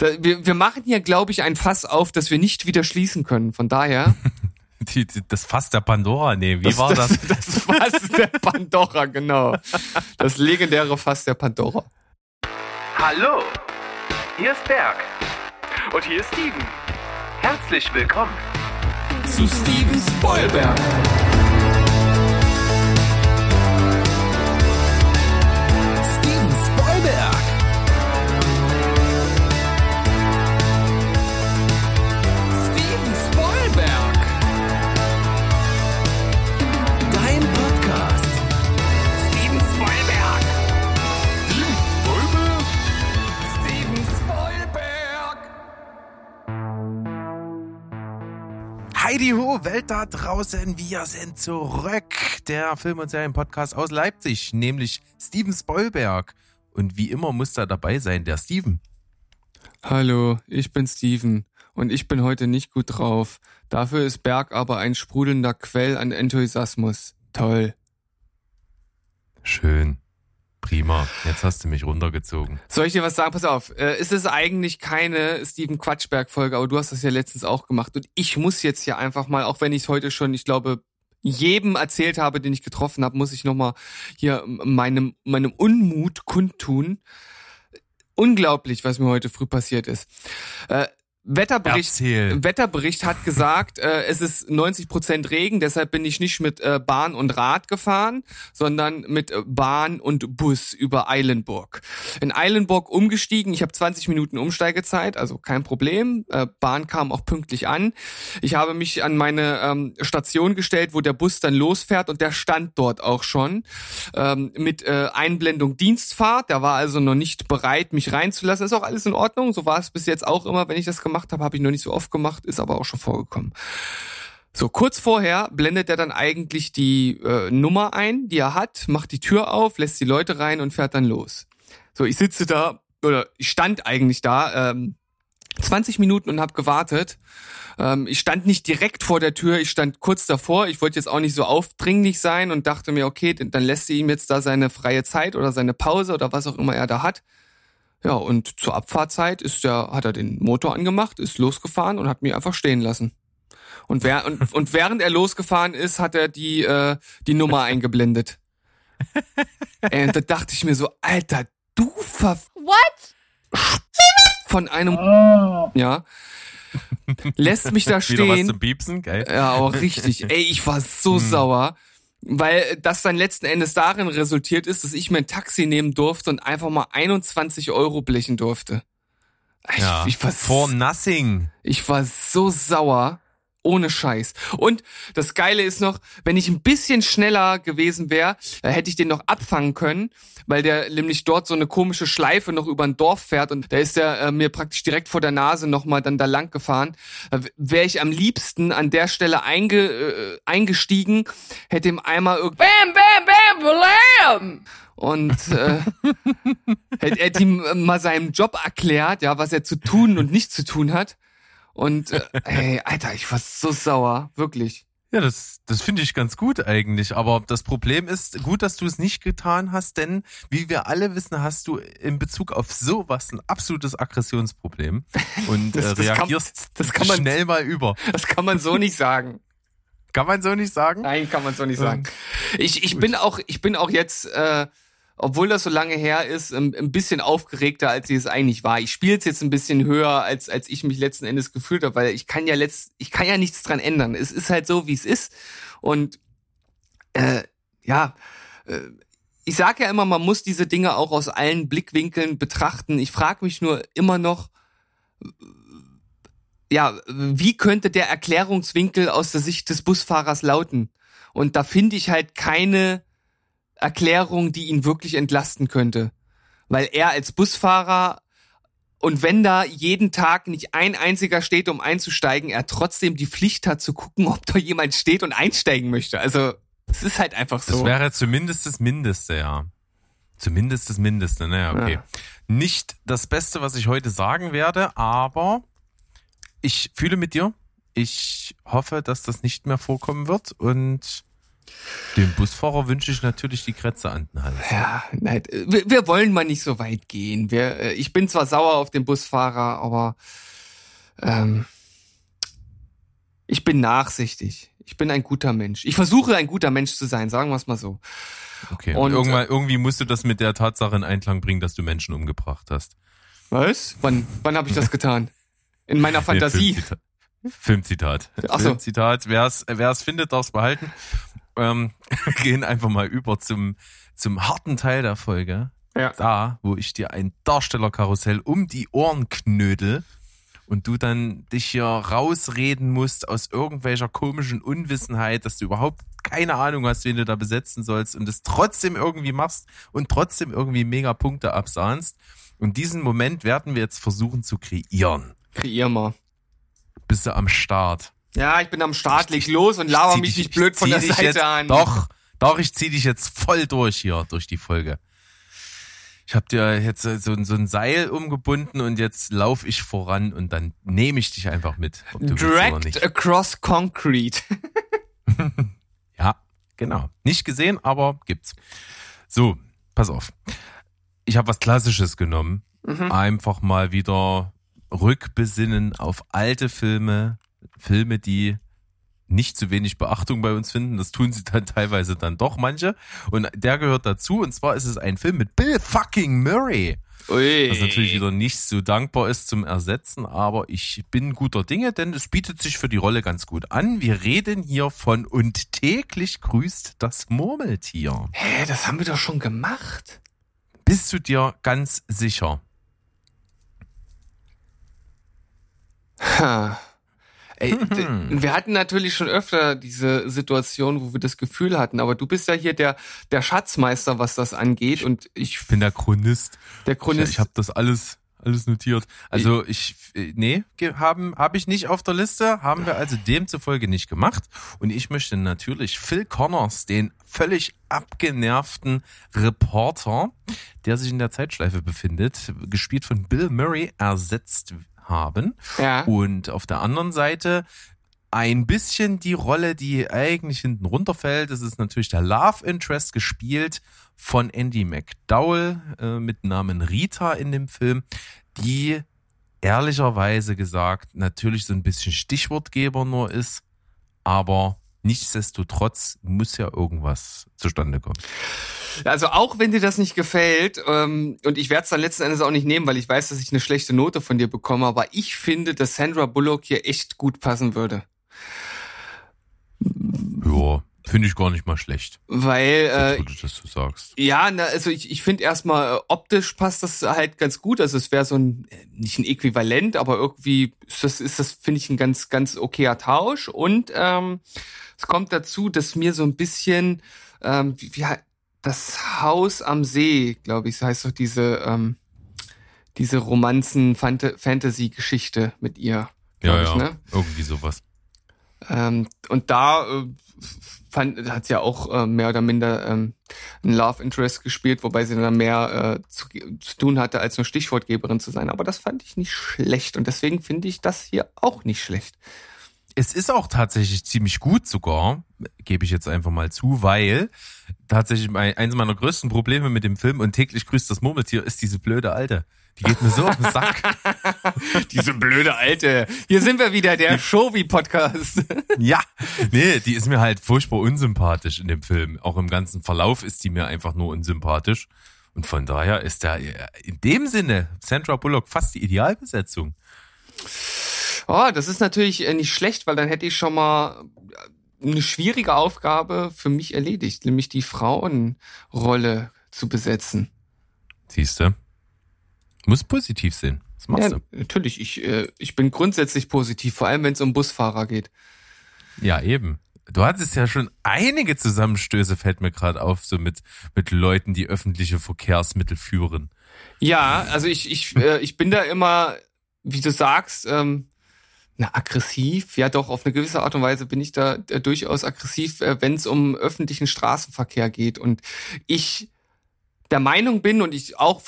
Da, wir, wir machen hier, glaube ich, ein Fass auf, das wir nicht wieder schließen können. Von daher. Die, die, das Fass der Pandora, nee, wie das, war das? Das, das Fass der Pandora, genau. Das legendäre Fass der Pandora. Hallo, hier ist Berg. Und hier ist Steven. Herzlich willkommen Zu Steven Spoilberg. Heidi Ho, Welt da draußen, wir sind zurück. Der Film- und Serienpodcast aus Leipzig, nämlich Steven Spoilberg. Und wie immer muss da dabei sein, der Steven. Hallo, ich bin Steven und ich bin heute nicht gut drauf. Dafür ist Berg aber ein sprudelnder Quell an Enthusiasmus. Toll. Schön. Prima. Jetzt hast du mich runtergezogen. Soll ich dir was sagen? Pass auf. Äh, es ist eigentlich keine Steven Quatschberg-Folge, aber du hast das ja letztens auch gemacht. Und ich muss jetzt hier einfach mal, auch wenn ich es heute schon, ich glaube, jedem erzählt habe, den ich getroffen habe, muss ich nochmal hier meinem, meinem Unmut kundtun. Unglaublich, was mir heute früh passiert ist. Äh, Wetterbericht, Erzähl. Wetterbericht hat gesagt, äh, es ist 90 Prozent Regen, deshalb bin ich nicht mit äh, Bahn und Rad gefahren, sondern mit äh, Bahn und Bus über Eilenburg. In Eilenburg umgestiegen, ich habe 20 Minuten Umsteigezeit, also kein Problem. Äh, Bahn kam auch pünktlich an. Ich habe mich an meine ähm, Station gestellt, wo der Bus dann losfährt und der stand dort auch schon ähm, mit äh, Einblendung Dienstfahrt. Der war also noch nicht bereit, mich reinzulassen. Ist auch alles in Ordnung. So war es bis jetzt auch immer, wenn ich das gemacht habe, habe ich noch nicht so oft gemacht, ist aber auch schon vorgekommen. So, kurz vorher blendet er dann eigentlich die äh, Nummer ein, die er hat, macht die Tür auf, lässt die Leute rein und fährt dann los. So, ich sitze da, oder ich stand eigentlich da, ähm, 20 Minuten und habe gewartet. Ähm, ich stand nicht direkt vor der Tür, ich stand kurz davor. Ich wollte jetzt auch nicht so aufdringlich sein und dachte mir, okay, dann lässt sie ihm jetzt da seine freie Zeit oder seine Pause oder was auch immer er da hat. Ja, und zur Abfahrtzeit ist der, hat er den Motor angemacht, ist losgefahren und hat mich einfach stehen lassen. Und, wer, und, und während er losgefahren ist, hat er die, äh, die Nummer eingeblendet. Ey, und da dachte ich mir so, Alter, du ver What? von einem ja lässt mich da Wieder was stehen. zum Piepsen, geil. Ja, auch richtig. Ey, ich war so Hm. sauer, weil das dann letzten Endes darin resultiert ist, dass ich mir ein Taxi nehmen durfte und einfach mal 21 Euro blechen durfte. Ich, Ja. ich, war, For nothing. ich war so sauer. Ohne Scheiß. Und das Geile ist noch, wenn ich ein bisschen schneller gewesen wäre, hätte ich den noch abfangen können, weil der nämlich dort so eine komische Schleife noch über ein Dorf fährt und da ist der äh, mir praktisch direkt vor der Nase nochmal dann da lang gefahren. Da wäre ich am liebsten an der Stelle einge, äh, eingestiegen, hätte ihm einmal irgendwie Bam, bam, bam, blam! und äh, hätte, hätte ihm mal seinem Job erklärt, ja, was er zu tun und nicht zu tun hat. Und äh, ey, Alter, ich war so sauer, wirklich. Ja, das, das finde ich ganz gut eigentlich. Aber das Problem ist, gut, dass du es nicht getan hast, denn wie wir alle wissen, hast du in Bezug auf sowas ein absolutes Aggressionsproblem und Das- äh, das kann- reagierst das kann man- schnell mal über. Das kann man so nicht sagen. Kann man so nicht sagen? Nein, kann man so nicht Ähm, sagen. Ich, ich bin auch, ich bin auch jetzt, äh, obwohl das so lange her ist, ein, ein bisschen aufgeregter, als ich es eigentlich war. Ich spiele es jetzt ein bisschen höher, als, als ich mich letzten Endes gefühlt habe, weil ich kann ja letzt, ich kann ja nichts dran ändern. Es ist halt so, wie es ist. Und äh, ja, äh, ich sage ja immer, man muss diese Dinge auch aus allen Blickwinkeln betrachten. Ich frage mich nur immer noch, ja, wie könnte der Erklärungswinkel aus der Sicht des Busfahrers lauten? Und da finde ich halt keine Erklärung, die ihn wirklich entlasten könnte. Weil er als Busfahrer und wenn da jeden Tag nicht ein einziger steht, um einzusteigen, er trotzdem die Pflicht hat zu gucken, ob da jemand steht und einsteigen möchte. Also, es ist halt einfach Das so. wäre zumindest das Mindeste, ja. Zumindest das Mindeste, naja, okay. Ja. Nicht das Beste, was ich heute sagen werde, aber ich fühle mit dir. Ich hoffe, dass das nicht mehr vorkommen wird und Dem Busfahrer wünsche ich natürlich die Kretze an den Hals. Ja, nein, wir, wir wollen mal nicht so weit gehen. Wir, äh, ich bin zwar sauer auf den Busfahrer, aber ähm, ich bin nachsichtig. Ich bin ein guter Mensch. Ich versuche ein guter Mensch zu sein, sagen wir es mal so. Okay. Und, Und irgendwann, irgendwie musst du das mit der Tatsache in Einklang bringen, dass du Menschen umgebracht hast. Was? Wann, wann habe ich das getan? In meiner Fantasie. Nee, Filmzitat. Filmzitat. Ach so. Filmzitat. Wer es findet, darf es behalten. Ähm, gehen einfach mal über zum, zum harten Teil der Folge. Ja. Da, wo ich dir ein Darstellerkarussell um die Ohren knödel und du dann dich hier rausreden musst aus irgendwelcher komischen Unwissenheit, dass du überhaupt keine Ahnung hast, wen du da besetzen sollst und es trotzdem irgendwie machst und trotzdem irgendwie mega Punkte absahnst. Und diesen Moment werden wir jetzt versuchen zu kreieren. Kreier mal. Bist du am Start? Ja, ich bin am Start, leg los und laber mich dich- nicht blöd von der Seite jetzt, an. Doch, doch, ich zieh dich jetzt voll durch hier, durch die Folge. Ich habe dir jetzt so, so ein Seil umgebunden und jetzt lauf ich voran und dann nehme ich dich einfach mit. Ob du willst oder Dragged nicht. across concrete. Ja, genau. Nicht gesehen, aber gibt's. So, pass auf. Ich habe was Klassisches genommen. Mhm. Einfach mal wieder rückbesinnen auf alte Filme. Filme, die nicht zu wenig Beachtung bei uns finden. Das tun sie dann teilweise dann doch manche. Und der gehört dazu. Und zwar ist es ein Film mit Bill fucking Murray. Ui. Was natürlich wieder nicht so dankbar ist zum Ersetzen, aber ich bin guter Dinge, denn es bietet sich für die Rolle ganz gut an. Wir reden hier von Und täglich grüßt das Murmeltier. Hä, das haben wir doch schon gemacht. Bist du dir ganz sicher? Ha. Ey, wir hatten natürlich schon öfter diese Situation, wo wir das Gefühl hatten, aber du bist ja hier der, der Schatzmeister, was das angeht und ich, Ich bin der Chronist. der Ich, Chronist, ich habe das alles alles notiert. Also ich äh, nee, haben habe ich nicht auf der Liste, haben wir also demzufolge nicht gemacht und ich möchte natürlich Phil Connors, den völlig abgenervten Reporter, der sich in der Zeitschleife befindet, gespielt von Bill Murray ersetzt haben ja, und auf der anderen Seite ein bisschen die Rolle, die eigentlich hinten runterfällt. Das ist natürlich der Love Interest gespielt von Andy McDowell äh, mit Namen Rita in dem Film, die ehrlicherweise gesagt natürlich so ein bisschen Stichwortgeber nur ist, aber nichtsdestotrotz muss ja irgendwas zustande kommen. also auch wenn dir das nicht gefällt, ähm, und ich werde es dann letzten Endes auch nicht nehmen, weil ich weiß, dass ich eine schlechte Note von dir bekomme, aber ich finde, dass Sandra Bullock hier echt gut passen würde. Ja, finde ich gar nicht mal schlecht, Weil, äh, äh, wo du sagst. Ja, na, also ich, ich finde erstmal äh, optisch passt das halt ganz gut. Also es wäre so ein, äh, nicht ein Äquivalent, aber irgendwie ist das, ist das finde ich, ein ganz, ganz okayer Tausch. Und ähm, es kommt dazu, dass mir so ein bisschen, ähm, wie, wie das Haus am See, glaube ich, so heißt doch diese, ähm, diese Romanzen-Fantasy-Geschichte mit ihr. Ja, ich, ja, Ne? irgendwie sowas. Ähm, und da äh, fand, hat sie ja auch äh, mehr oder minder ähm, ein Love Interest gespielt, wobei sie dann mehr äh, zu, zu tun hatte, als nur Stichwortgeberin zu sein. Aber das fand ich nicht schlecht und deswegen finde ich das hier auch nicht schlecht. Es ist auch tatsächlich ziemlich gut sogar, gebe ich jetzt einfach mal zu, weil tatsächlich eines meiner größten Probleme mit dem Film und täglich grüßt das Murmeltier ist diese blöde Alte. Die geht mir so auf den Sack. Diese blöde Alte. Hier sind wir wieder, der Shovi-Podcast. ja, nee, die ist mir halt furchtbar unsympathisch in dem Film. Auch im ganzen Verlauf ist die mir einfach nur unsympathisch. Und von daher ist da in dem Sinne Sandra Bullock fast die Idealbesetzung. Oh, das ist natürlich äh, nicht schlecht, weil dann hätte ich schon mal eine schwierige Aufgabe für mich erledigt, nämlich die Frauenrolle zu besetzen. Siehst du? Muss positiv sehen. Was machst Ja, natürlich. Ich, äh, ich bin grundsätzlich positiv, vor allem wenn es um Busfahrer geht. du? Ja, eben. Du hattest ja schon einige Zusammenstöße, fällt mir gerade auf, so mit, mit Leuten, die öffentliche Verkehrsmittel führen. Ja, also ich, ich, äh, ich bin da immer, wie du sagst, ähm, na, aggressiv. Ja, doch, auf eine gewisse Art und Weise bin ich da äh, durchaus aggressiv, äh, wenn es um öffentlichen Straßenverkehr geht. Und ich der Meinung bin und ich auch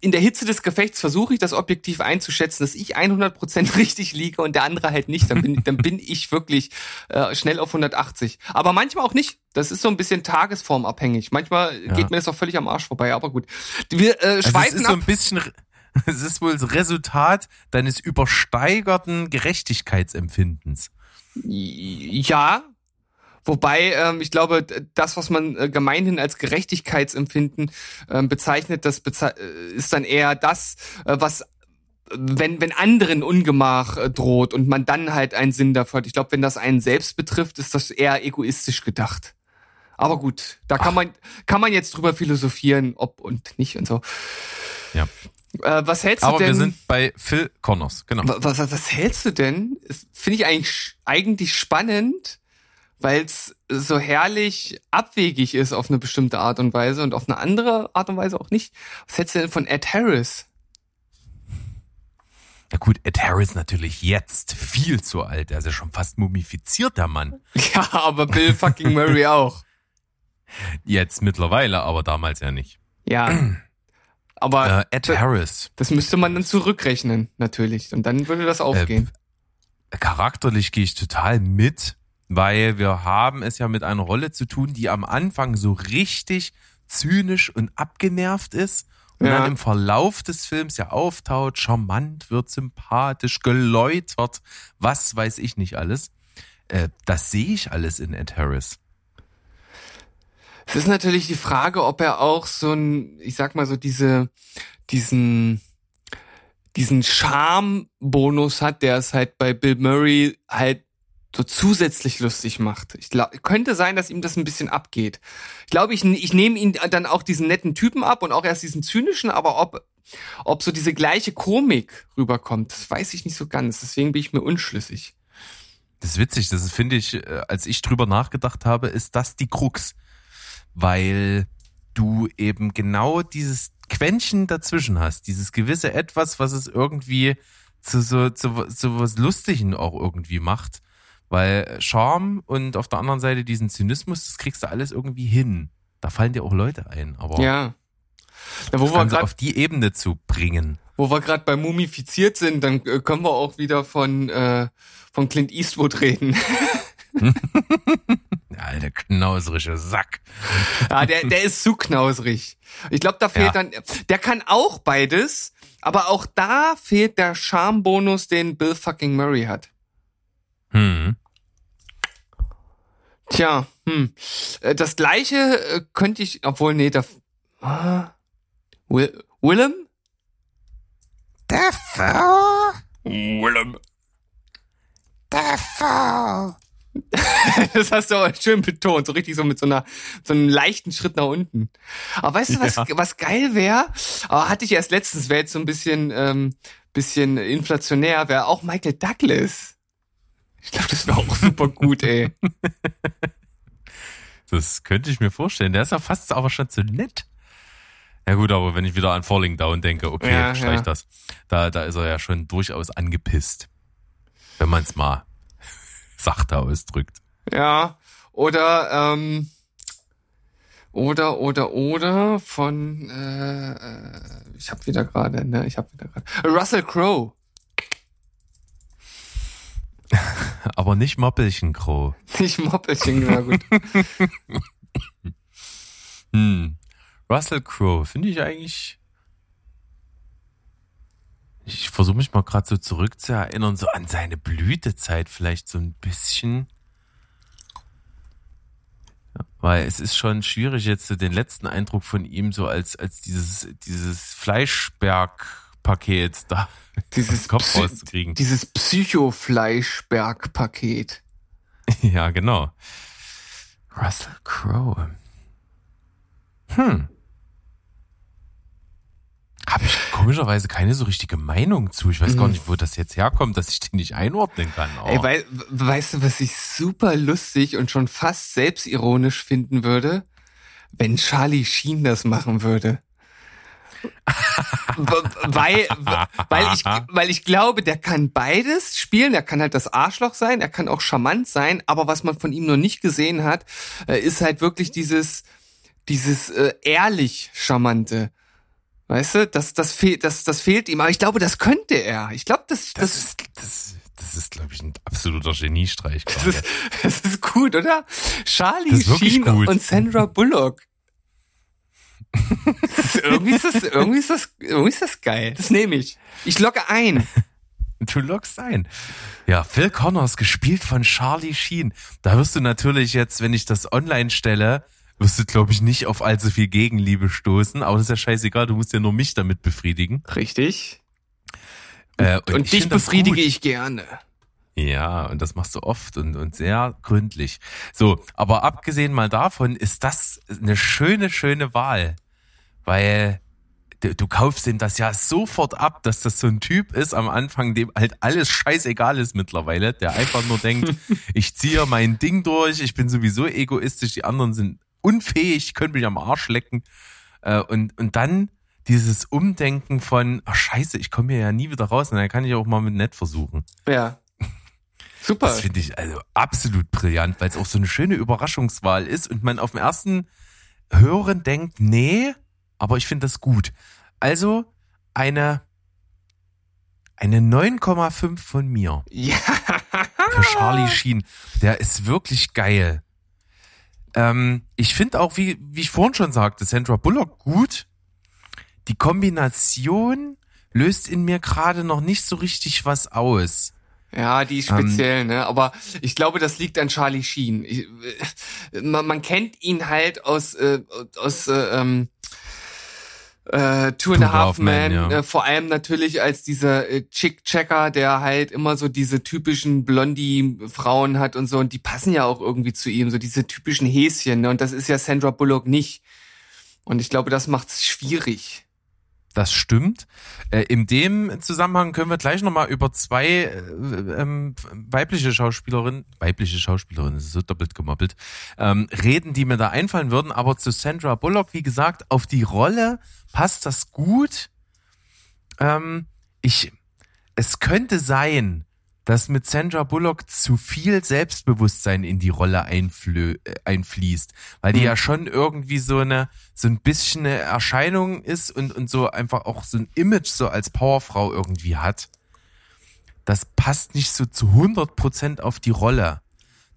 in der Hitze des Gefechts versuche ich das objektiv einzuschätzen, dass ich 100% richtig liege und der andere halt nicht. Dann bin, dann bin ich wirklich äh, schnell auf 180. Aber manchmal auch nicht. Das ist so ein bisschen tagesformabhängig. Manchmal Ja. geht mir das auch völlig am Arsch vorbei. Aber gut. Wir äh, Also es schweifen ist so ab. ein bisschen, es ist wohl das Resultat deines übersteigerten Gerechtigkeitsempfindens. Ja. Wobei, ähm, ich glaube, das, was man äh, gemeinhin als Gerechtigkeitsempfinden ähm, bezeichnet, das beze äh, ist dann eher das, äh, was wenn, wenn anderen Ungemach äh, droht und man dann halt einen Sinn dafür hat. Ich glaube, wenn das einen selbst betrifft, ist das eher egoistisch gedacht. Aber gut, da kann man, kann man jetzt drüber philosophieren, ob und nicht und so. Ja. Äh, was hältst Aber du denn? wir sind bei Phil Connors, genau. Wa- Was, was, was hältst du denn? Finde ich eigentlich, eigentlich spannend, weil es so herrlich abwegig ist auf eine bestimmte Art und Weise und auf eine andere Art und Weise auch nicht. Was hältst du denn von Ed Harris? Ja gut, Ed Harris natürlich jetzt viel zu alt. Er ist ja schon fast mumifiziert, der Mann. Ja, aber Bill fucking Murray auch. Jetzt mittlerweile, aber damals ja nicht. Ja. Aber Äh, Ed Harris, das müsste man dann zurückrechnen, natürlich. Und dann würde das aufgehen. charakterlich gehe ich total mit, weil wir haben es ja mit einer Rolle zu tun, die am Anfang so richtig zynisch und abgenervt ist und Ja. dann im Verlauf des Films ja auftaut, charmant wird, sympathisch, geläutert, was weiß ich nicht alles. Äh, das sehe ich alles in Ed Harris. Es ist natürlich die Frage, ob er auch so ein, ich sag mal so diese, diesen, diesen Charme-Bonus hat, der es halt bei Bill Murray halt so zusätzlich lustig macht. Ich glaub, könnte sein, dass ihm das ein bisschen abgeht. Ich glaube, ich, ich nehme ihn dann auch diesen netten Typen ab und auch erst diesen zynischen, aber ob, ob so diese gleiche Komik rüberkommt, das weiß ich nicht so ganz. Deswegen bin ich mir unschlüssig. Das ist witzig, das finde ich, äh, als ich drüber nachgedacht habe, ist das die Krux. Weil du eben genau dieses Quäntchen dazwischen hast, dieses gewisse Etwas, was es irgendwie zu so, zu, zu was Lustigen auch irgendwie macht. Weil Charme und auf der anderen Seite diesen Zynismus, das kriegst du alles irgendwie hin. Da fallen dir auch Leute ein, aber Ja. Na, wo wir grad- auf die Ebene zu bringen. Wo wir gerade bei mumifiziert sind, dann äh, können wir auch wieder von, äh, von Clint Eastwood reden. Ja, der knauserische Sack. ja, der, der ist zu knausrig. Ich glaube, da fehlt Ja. dann, der kann auch beides, aber auch da fehlt der Charmbonus, den Bill fucking Murray hat. Hm. Tja, hm. Äh, Das gleiche äh, könnte ich, obwohl, nee, da, ah, Will, Willem? Defoe, Willem. Defoe. Das hast du aber schön betont, so richtig so mit so einer so einem leichten Schritt nach unten. Aber weißt du, was, Ja. was geil wäre? Aber hatte ich erst letztens, wäre jetzt so ein bisschen ähm, bisschen inflationär, wäre auch Michael Douglas. Ich glaube, das wäre auch super gut, ey. Das könnte ich mir vorstellen. Der ist ja fast aber schon zu nett. Ja gut, aber wenn ich wieder an Falling Down denke, okay, Ja, streich ja. das. Da, da ist er ja schon durchaus angepisst. Wenn man es mal sachter ausdrückt. Ja. Oder ähm, oder oder oder von äh, äh, ich habe wieder gerade, ne, ich habe wieder gerade Russell Crowe. Aber nicht Moppelchenkroh. Nicht Moppelchen, na gut. Hm. Russell Crowe finde ich eigentlich. Ich versuche mich mal gerade so zurückzuerinnern, so an seine Blütezeit vielleicht so ein bisschen. Ja, weil es ist schon schwierig, jetzt so den letzten Eindruck von ihm so als, als dieses, dieses Fleischberg-Paket da Dieses Kopf Psy- rauszukriegen. Dieses Psycho-Fleischberg-Paket. Ja, genau. Russell Crowe. Hm. Habe ich komischerweise keine so richtige Meinung zu. Ich weiß gar Mhm. nicht, wo das jetzt herkommt, dass ich den nicht einordnen kann. Aber Ey, wei weißt du, was ich super lustig und schon fast selbstironisch finden würde? Wenn Charlie Sheen das machen würde. Weil, weil, ich, weil ich glaube, der kann beides spielen. Er kann halt das Arschloch sein, er kann auch charmant sein, aber was man von ihm noch nicht gesehen hat, äh, ist halt wirklich dieses, dieses äh, ehrlich Charmante. Weißt du, das, das, fehlt, das, das fehlt ihm. Aber ich glaube, das könnte er. Ich glaube, das, Das, das, ist, das, das ist, glaube ich, ein absoluter Geniestreich. das, ist, das ist gut, oder? Charlie Sheen und Sandra Bullock. Ist, irgendwie, ist das, irgendwie, ist das, irgendwie ist das geil. Das nehme ich. Ich logge ein. Du loggst ein. Ja, Phil Connors, gespielt von Charlie Sheen. Da wirst du natürlich jetzt, wenn ich das online stelle, wirst du, glaube ich, nicht auf allzu viel Gegenliebe stoßen. Aber das ist ja scheißegal, du musst ja nur mich damit befriedigen. Richtig. Äh, Und, ich dich befriedige ich gerne. Ja, und das machst du oft und, und sehr gründlich. So, aber abgesehen mal davon ist das eine schöne, schöne Wahl. Weil du, du kaufst ihm das ja sofort ab, dass das so ein Typ ist am Anfang, dem halt alles scheißegal ist mittlerweile, der einfach nur denkt, ich ziehe mein Ding durch, ich bin sowieso egoistisch, die anderen sind unfähig, können mich am Arsch lecken. Äh, und, und dann dieses Umdenken von, ach scheiße, ich komme hier ja nie wieder raus, und dann kann ich auch mal mit nett versuchen. Ja. Super. Das finde ich also absolut brillant, weil es auch so eine schöne Überraschungswahl ist und man auf den ersten Hören denkt, nee, aber ich finde das gut. Also eine, eine 9,5 von mir Ja. für Charlie Sheen. Der ist wirklich geil. Ähm, ich finde auch, wie, wie ich vorhin schon sagte, Sandra Bullock gut. Die Kombination löst in mir gerade noch nicht so richtig was aus. Ja, die ist Ähm, speziell, ne? Aber ich glaube, das liegt an Charlie Sheen. Ich, äh, man, man kennt ihn halt aus äh, aus äh, ähm, äh, Two and a Half Men, ja. äh, vor allem natürlich als dieser äh, Chick-Checker, der halt immer so diese typischen Blondie-Frauen hat und so, und die passen ja auch irgendwie zu ihm, so diese typischen Häschen, ne? Und das ist ja Sandra Bullock nicht. Und ich glaube, das macht's schwierig. Das stimmt. Äh, in dem Zusammenhang können wir gleich nochmal über zwei äh, ähm, weibliche Schauspielerinnen, weibliche Schauspielerinnen, das ist so doppelt gemoppelt, ähm, reden, die mir da einfallen würden. Aber zu Sandra Bullock, wie gesagt, auf die Rolle passt das gut. Ähm, ich, es könnte sein, dass mit Sandra Bullock zu viel Selbstbewusstsein in die Rolle einflö äh, einfließt, weil die Mhm. ja schon irgendwie so eine so ein bisschen eine Erscheinung ist und und so einfach auch so ein Image so als Powerfrau irgendwie hat. Das passt nicht so zu 100 Prozent auf die Rolle.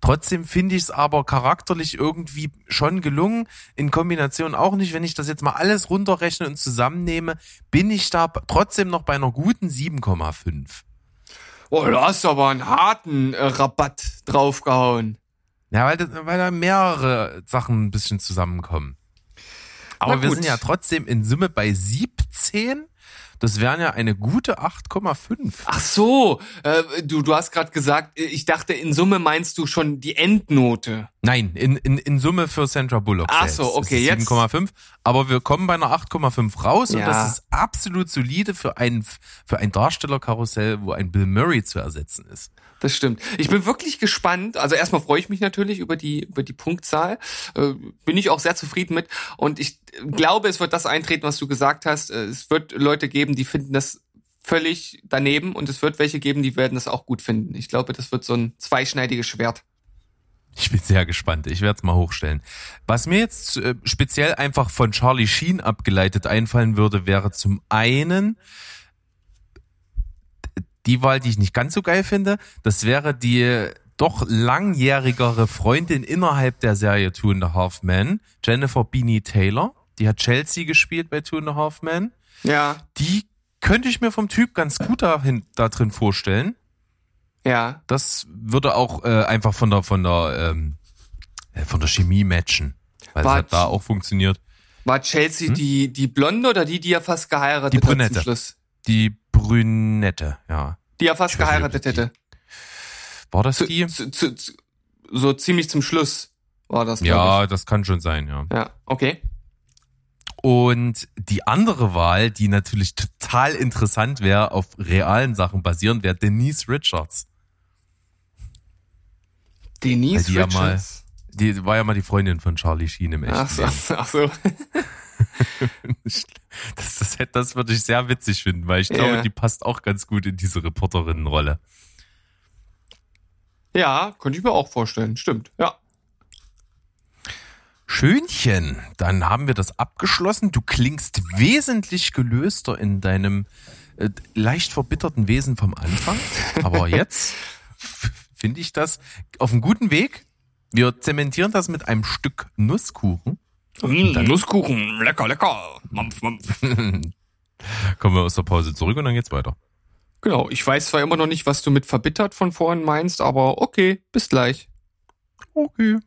Trotzdem finde ich es aber charakterlich irgendwie schon gelungen. In Kombination auch nicht. Wenn ich das jetzt mal alles runterrechne und zusammennehme, bin ich da trotzdem noch bei einer guten 7,5. Oh, du hast aber einen harten äh, Rabatt draufgehauen. Ja, weil, das, weil da mehrere Sachen ein bisschen zusammenkommen. Aber wir sind ja trotzdem in Summe bei 17. Das wären ja eine gute 8,5. Ach so, äh, du, du hast gerade gesagt, ich dachte, in Summe meinst du schon die Endnote. Nein, in, in, in Summe für Sandra Bullock. Ach selbst. so, okay, jetzt- 7,5. Aber wir kommen bei einer 8,5 raus und Ja. das ist absolut solide für ein, für ein Darstellerkarussell, wo ein Bill Murray zu ersetzen ist. Das stimmt. Ich bin wirklich gespannt. Also erstmal freue ich mich natürlich über die über die Punktzahl. Äh, bin ich auch sehr zufrieden mit. Und ich glaube, es wird das eintreten, was du gesagt hast. Äh, es wird Leute geben, die finden das völlig daneben und es wird welche geben, die werden das auch gut finden. Ich glaube, das wird so ein zweischneidiges Schwert. Ich bin sehr gespannt. Ich werde es mal hochstellen. Was mir jetzt äh, speziell einfach von Charlie Sheen abgeleitet einfallen würde, wäre zum einen die Wahl, die ich nicht ganz so geil finde. Das wäre die doch langjährigere Freundin innerhalb der Serie Two and a Half Men, Jennifer Beanie Taylor. Die hat Chelsea gespielt bei Two and a Half Men. Ja, Die könnte ich mir vom Typ ganz gut dahin, da drin vorstellen. ja. Das würde auch äh, einfach von der von der ähm, äh, von der Chemie matchen, weil War- es hat da auch funktioniert. War Chelsea die die Blonde oder die, die er fast geheiratet Hm? Die hat Brünette. zum Schluss? Die Brünette, ja. Die er fast Ich weiß nicht, geheiratet die- hätte. War das Zu, die? zu, zu, so ziemlich zum Schluss war das. Ja, das kann schon sein, ja. Ja, okay. Und die andere Wahl, die natürlich total interessant wäre, auf realen Sachen basierend, wäre Denise Richards. Denise die ja mal- Richards. Die war ja mal die Freundin von Charlie Sheen im echten ach so, Leben. ach so. Das, das, das würde ich sehr witzig finden, weil ich glaube, Ja. die passt auch ganz gut in diese Reporterinnenrolle. Ja, könnte ich mir auch vorstellen. Stimmt. Ja. Schönchen, dann haben wir das abgeschlossen. Du klingst wesentlich gelöster in deinem äh, leicht verbitterten Wesen vom Anfang. Aber jetzt finde ich das auf einem guten Weg. Wir zementieren das mit einem Stück Nusskuchen. Mm, Nusskuchen, lecker, lecker. Mampf, mampf. Kommen wir aus der Pause zurück und dann geht's weiter. Genau, ich weiß zwar immer noch nicht, was du mit verbittert von vorhin meinst, aber okay, bis gleich. Okay.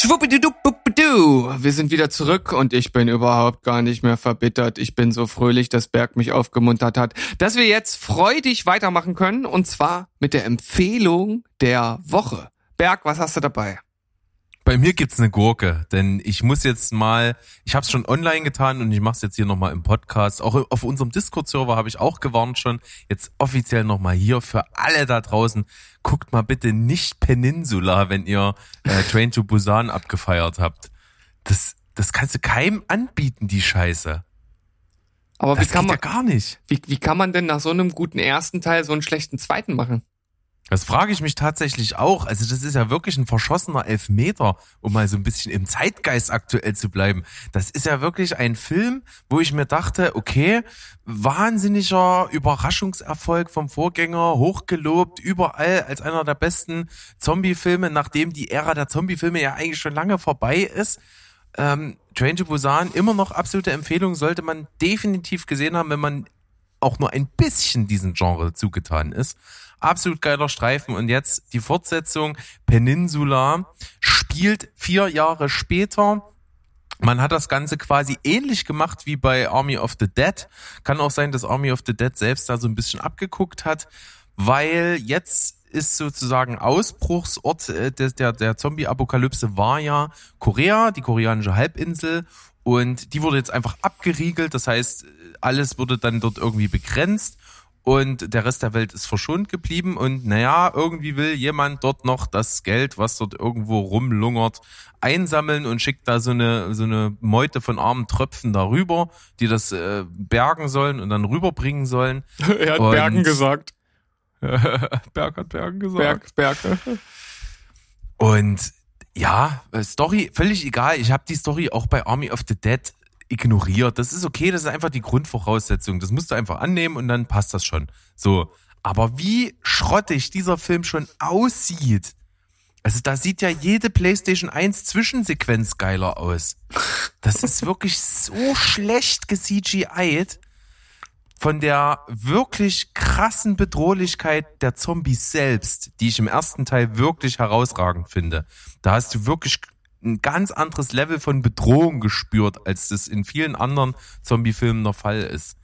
Schwuppididuppuppidu. Wir sind wieder zurück und ich bin überhaupt gar nicht mehr verbittert. Ich bin so fröhlich, dass Berg mich aufgemuntert hat, dass wir jetzt freudig weitermachen können und zwar mit der Empfehlung der Woche. Berg, was hast du dabei? Bei mir gibt's eine Gurke, denn ich muss jetzt mal, ich habe es schon online getan und ich mache es jetzt hier nochmal im Podcast. Auch auf unserem Discord-Server habe ich auch gewarnt schon. Jetzt offiziell nochmal hier für alle da draußen. Guckt mal bitte nicht Peninsula, wenn ihr äh, Train to Busan abgefeiert habt. Das, das kannst du keinem anbieten, die Scheiße. Aber Das wie kann geht man, ja gar nicht. wie, wie kann man denn nach so einem guten ersten Teil so einen schlechten zweiten machen? Das frage ich mich tatsächlich auch. Also das ist ja wirklich ein verschossener Elfmeter, um mal so ein bisschen im Zeitgeist aktuell zu bleiben. Das ist ja wirklich ein Film, wo ich mir dachte, okay, wahnsinniger Überraschungserfolg vom Vorgänger, hochgelobt, überall als einer der besten Zombie-Filme, nachdem die Ära der Zombie-Filme ja eigentlich schon lange vorbei ist. Ähm, Train to Busan, immer noch absolute Empfehlung, sollte man definitiv gesehen haben, wenn man auch nur ein bisschen diesem Genre zugetan ist. Absolut geiler Streifen. Und jetzt die Fortsetzung Peninsula spielt vier Jahre später. Man hat das Ganze quasi ähnlich gemacht wie bei Army of the Dead. Kann auch sein, dass Army of the Dead selbst da so ein bisschen abgeguckt hat, weil jetzt ist sozusagen Ausbruchsort äh, des, der, der Zombie-Apokalypse war ja Korea, die koreanische Halbinsel. Und die wurde jetzt einfach abgeriegelt. Das heißt, alles wurde dann dort irgendwie begrenzt und der Rest der Welt ist verschont geblieben und naja, irgendwie will jemand dort noch das Geld, was dort irgendwo rumlungert, einsammeln und schickt da so eine, so eine Meute von armen Tröpfen darüber, die das äh, bergen sollen und dann rüberbringen sollen. er hat Und- Bergen gesagt. Berg hat Bergen gesagt. Berg, Berg. Und ja, äh, Story, völlig egal. Ich habe die Story auch bei Army of the Dead ignoriert. Das ist okay, das ist einfach die Grundvoraussetzung. Das musst du einfach annehmen und dann passt das schon. So. Aber wie schrottig dieser Film schon aussieht. Also da sieht ja jede PlayStation 1 Zwischensequenz geiler aus. Das ist wirklich so schlecht ge-CGI'd von der wirklich krassen Bedrohlichkeit der Zombies selbst, die ich im ersten Teil wirklich herausragend finde. Da hast du wirklich ein ganz anderes Level von Bedrohung gespürt, als das in vielen anderen Zombie-Filmen der Fall ist.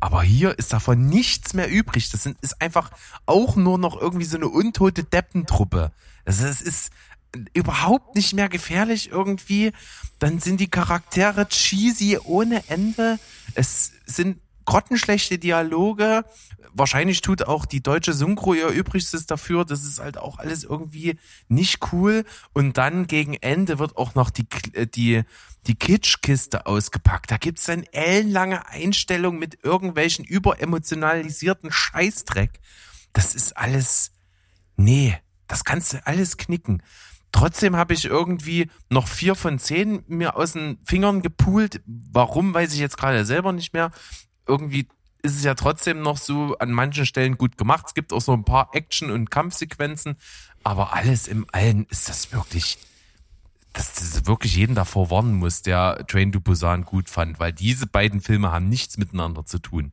Aber hier ist davon nichts mehr übrig. Das sind, ist einfach auch nur noch irgendwie so eine untote Deppentruppe. Also es ist überhaupt nicht mehr gefährlich irgendwie. Dann sind die Charaktere cheesy ohne Ende. Es sind grottenschlechte Dialoge. Wahrscheinlich tut auch die deutsche Synchro ihr Übrigstes dafür. Das ist halt auch alles irgendwie nicht cool. Und dann gegen Ende wird auch noch die, äh, die, die Kitschkiste ausgepackt. Da gibt's dann ellenlange Einstellungen mit irgendwelchen überemotionalisierten Scheißdreck. Das ist alles, nee, das kannst du alles knicken. Trotzdem habe ich irgendwie noch vier von zehn mir aus den Fingern gepult. Warum, weiß ich jetzt gerade selber nicht mehr. Irgendwie ist es ja trotzdem noch so an manchen Stellen gut gemacht. Es gibt auch so ein paar Action- und Kampfsequenzen. Aber alles im Allen ist das wirklich, dass das wirklich jeden davor warnen muss, der Train to Busan gut fand. Weil diese beiden Filme haben nichts miteinander zu tun.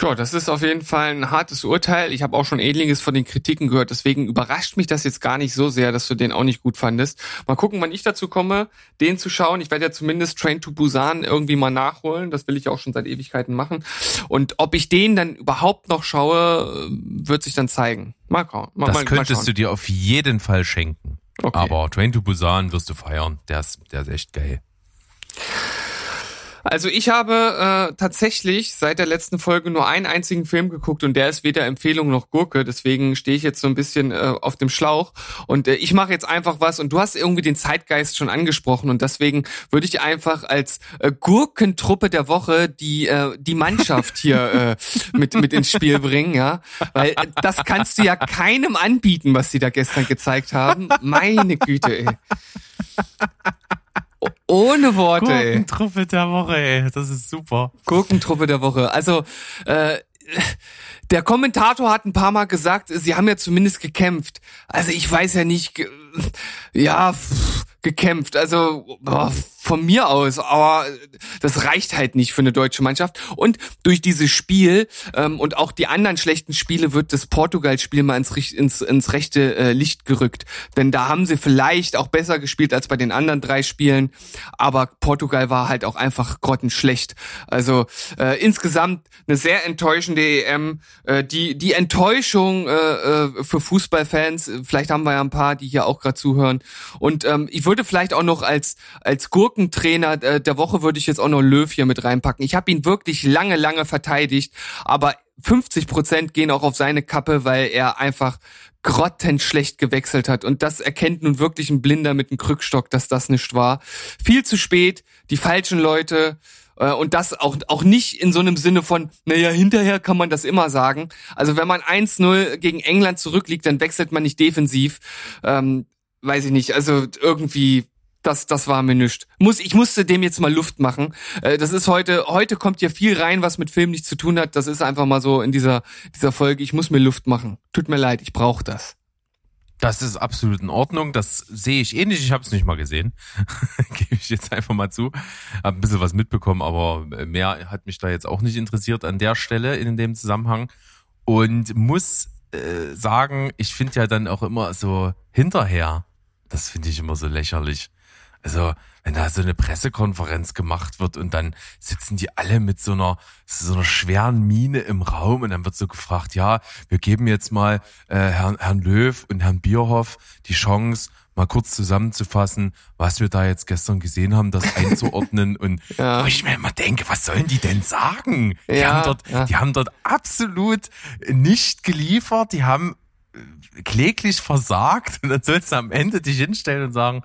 Ja, das ist auf jeden Fall ein hartes Urteil. Ich habe auch schon Ähnliches von den Kritiken gehört. Deswegen überrascht mich das jetzt gar nicht so sehr, dass du den auch nicht gut fandest. Mal gucken, wann ich dazu komme, den zu schauen. Ich werde ja zumindest Train to Busan irgendwie mal nachholen. Das will ich auch schon seit Ewigkeiten machen. Und ob ich den dann überhaupt noch schaue, wird sich dann zeigen. Mal, mal, Das mal, könntest mal du dir auf jeden Fall schenken. Okay. Aber Train to Busan wirst du feiern. Der ist, der ist echt geil. Also ich habe äh, tatsächlich seit der letzten Folge nur einen einzigen Film geguckt und der ist weder Empfehlung noch Gurke. Deswegen stehe ich jetzt so ein bisschen äh, auf dem Schlauch und äh, ich mache jetzt einfach was und du hast irgendwie den Zeitgeist schon angesprochen und deswegen würde ich einfach als äh, Gurkentruppe der Woche die äh, die Mannschaft hier äh, mit mit ins Spiel bringen, ja, weil äh, das kannst du ja keinem anbieten, was sie da gestern gezeigt haben. Meine Güte. Ey. Ohne Worte. Gurkentruppe der Woche, ey. Das ist super. Gurkentruppe der Woche. Also, äh, der Kommentator hat ein paar Mal gesagt, sie haben ja zumindest gekämpft. Also ich weiß ja nicht, ja, gekämpft. Also boah, von mir aus, aber das reicht halt nicht für eine deutsche Mannschaft. Und durch dieses Spiel ähm, und auch die anderen schlechten Spiele wird das Portugal-Spiel mal ins, ins, ins rechte äh, Licht gerückt. Denn da haben sie vielleicht auch besser gespielt als bei den anderen drei Spielen. Aber Portugal war halt auch einfach grottenschlecht. Also äh, insgesamt eine sehr enttäuschende EM. Äh, die, die Enttäuschung äh, äh, für Fußballfans, vielleicht haben wir ja ein paar, die hier auch gerade zuhören. Und ähm, ich würde vielleicht auch noch als, als Gurkentrainer äh, der Woche würde ich jetzt auch noch Löw hier mit reinpacken. Ich habe ihn wirklich lange, lange verteidigt, aber 50 Prozent gehen auch auf seine Kappe, weil er einfach grottenschlecht gewechselt hat. Und das erkennt nun wirklich ein Blinder mit einem Krückstock, dass das nicht war. Viel zu spät, die falschen Leute, äh, und das auch, auch nicht in so einem Sinne von, naja, hinterher kann man das immer sagen. Also wenn man 1-0 gegen England zurückliegt, dann wechselt man nicht defensiv. Ähm, weiß ich nicht, also irgendwie das, das war mir nischt. Muss, ich musste dem jetzt mal Luft machen. Äh, das ist heute, heute kommt ja viel rein, was mit Film nichts zu tun hat. Das ist einfach mal so in dieser, dieser Folge. Ich muss mir Luft machen. Tut mir leid, ich brauche das. Das ist absolut in Ordnung. Das sehe ich ähnlich. Ich habe es nicht mal gesehen. Gebe ich jetzt einfach mal zu. Hab ein bisschen was mitbekommen, aber mehr hat mich da jetzt auch nicht interessiert an der Stelle in dem Zusammenhang. Und muss äh, sagen, ich finde ja dann auch immer so hinterher, das finde ich immer so lächerlich. Also, wenn da so eine Pressekonferenz gemacht wird und dann sitzen die alle mit so einer so einer schweren Miene im Raum und dann wird so gefragt, ja, wir geben jetzt mal äh, Herrn, Herrn Löw und Herrn Bierhoff die Chance, mal kurz zusammenzufassen, was wir da jetzt gestern gesehen haben, das einzuordnen und ja. wo ich mir immer denke, was sollen die denn sagen? Die, ja, haben dort, ja. die haben dort absolut nicht geliefert, die haben kläglich versagt und dann sollst du am Ende dich hinstellen und sagen,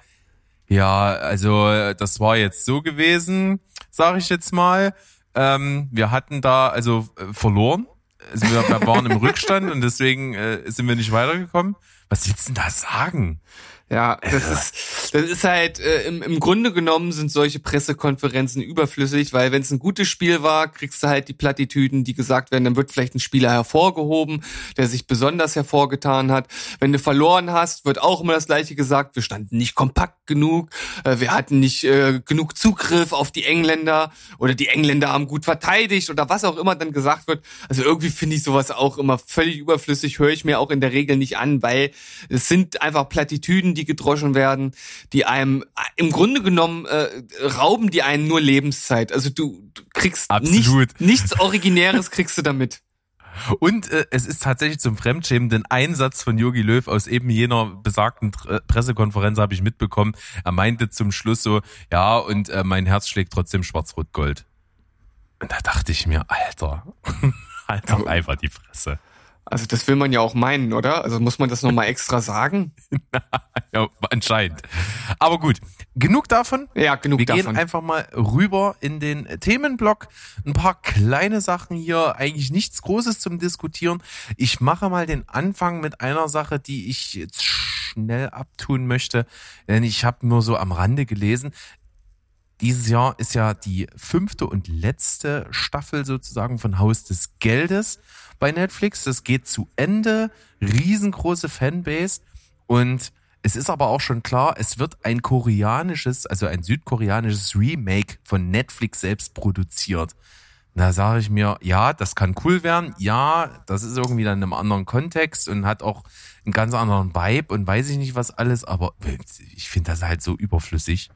ja, also das war jetzt so gewesen, sage ich jetzt mal. Ähm, wir hatten da also äh, verloren. Also wir, wir waren im Rückstand und deswegen äh, sind wir nicht weitergekommen. Was willst du denn da sagen? Ja, das ist, das ist halt, äh, im, im Grunde genommen sind solche Pressekonferenzen überflüssig, weil wenn es ein gutes Spiel war, kriegst du halt die Plattitüden, die gesagt werden, dann wird vielleicht ein Spieler hervorgehoben, der sich besonders hervorgetan hat. Wenn du verloren hast, wird auch immer das Gleiche gesagt, wir standen nicht kompakt genug, äh, wir hatten nicht äh, genug Zugriff auf die Engländer oder die Engländer haben gut verteidigt oder was auch immer dann gesagt wird. Also irgendwie finde ich sowas auch immer völlig überflüssig, höre ich mir auch in der Regel nicht an, weil es sind einfach Plattitüden, die gedroschen werden, die einem im Grunde genommen äh, rauben die einen nur Lebenszeit. Also du, du kriegst nicht, nichts Originäres kriegst du damit. Und äh, es ist tatsächlich zum fremdschämenden Einsatz von Yogi Löw aus eben jener besagten äh, Pressekonferenz habe ich mitbekommen. Er meinte zum Schluss so, ja, und äh, mein Herz schlägt trotzdem schwarz-rot-gold. Und da dachte ich mir, Alter, halt doch einfach die Fresse. Also das will man ja auch meinen, oder? Also muss man das nochmal extra sagen? ja, anscheinend. Aber gut, genug davon. Ja, genug Wir davon. Wir gehen einfach mal rüber in den Themenblock. Ein paar kleine Sachen hier, eigentlich nichts Großes zum Diskutieren. Ich mache mal den Anfang mit einer Sache, die ich jetzt schnell abtun möchte, denn ich habe nur so am Rande gelesen. Dieses Jahr ist ja die fünfte und letzte Staffel sozusagen von Haus des Geldes bei Netflix. Das geht zu Ende. Riesengroße Fanbase. Und es ist aber auch schon klar, es wird ein koreanisches, also ein südkoreanisches Remake von Netflix selbst produziert. Da sage ich mir, ja, das kann cool werden. Ja, das ist irgendwie dann in einem anderen Kontext und hat auch einen ganz anderen Vibe und weiß ich nicht was alles, aber ich finde das halt so überflüssig.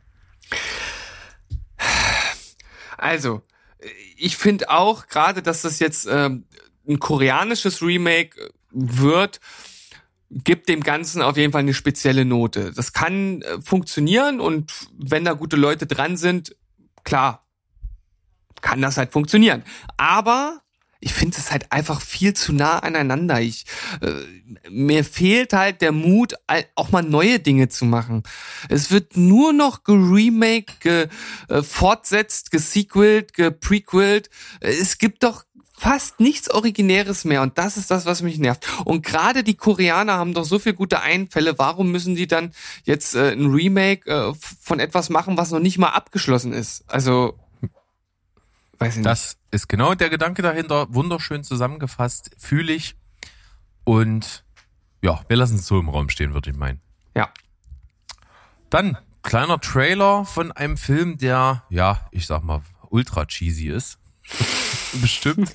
Also, ich finde auch gerade, dass das jetzt ähm, ein koreanisches Remake wird, gibt dem Ganzen auf jeden Fall eine spezielle Note. Das kann äh, funktionieren und wenn da gute Leute dran sind, klar, kann das halt funktionieren. Aber ich finde es halt einfach viel zu nah aneinander. Ich, äh, mir fehlt halt der Mut, auch mal neue Dinge zu machen. Es wird nur noch geremake, ge, äh, fortsetzt, gesequelt, geprequelt. Es gibt doch fast nichts Originäres mehr und das ist das, was mich nervt. Und gerade die Koreaner haben doch so viel gute Einfälle. Warum müssen die dann jetzt äh, ein Remake äh, von etwas machen, was noch nicht mal abgeschlossen ist? Also weiß ich nicht. Das ist genau der Gedanke dahinter. Wunderschön zusammengefasst, fühle ich. Und ja, wir lassen es so im Raum stehen, würde ich meinen. Ja. Dann kleiner Trailer von einem Film, der ja, ich sag mal, ultra cheesy ist. bestimmt.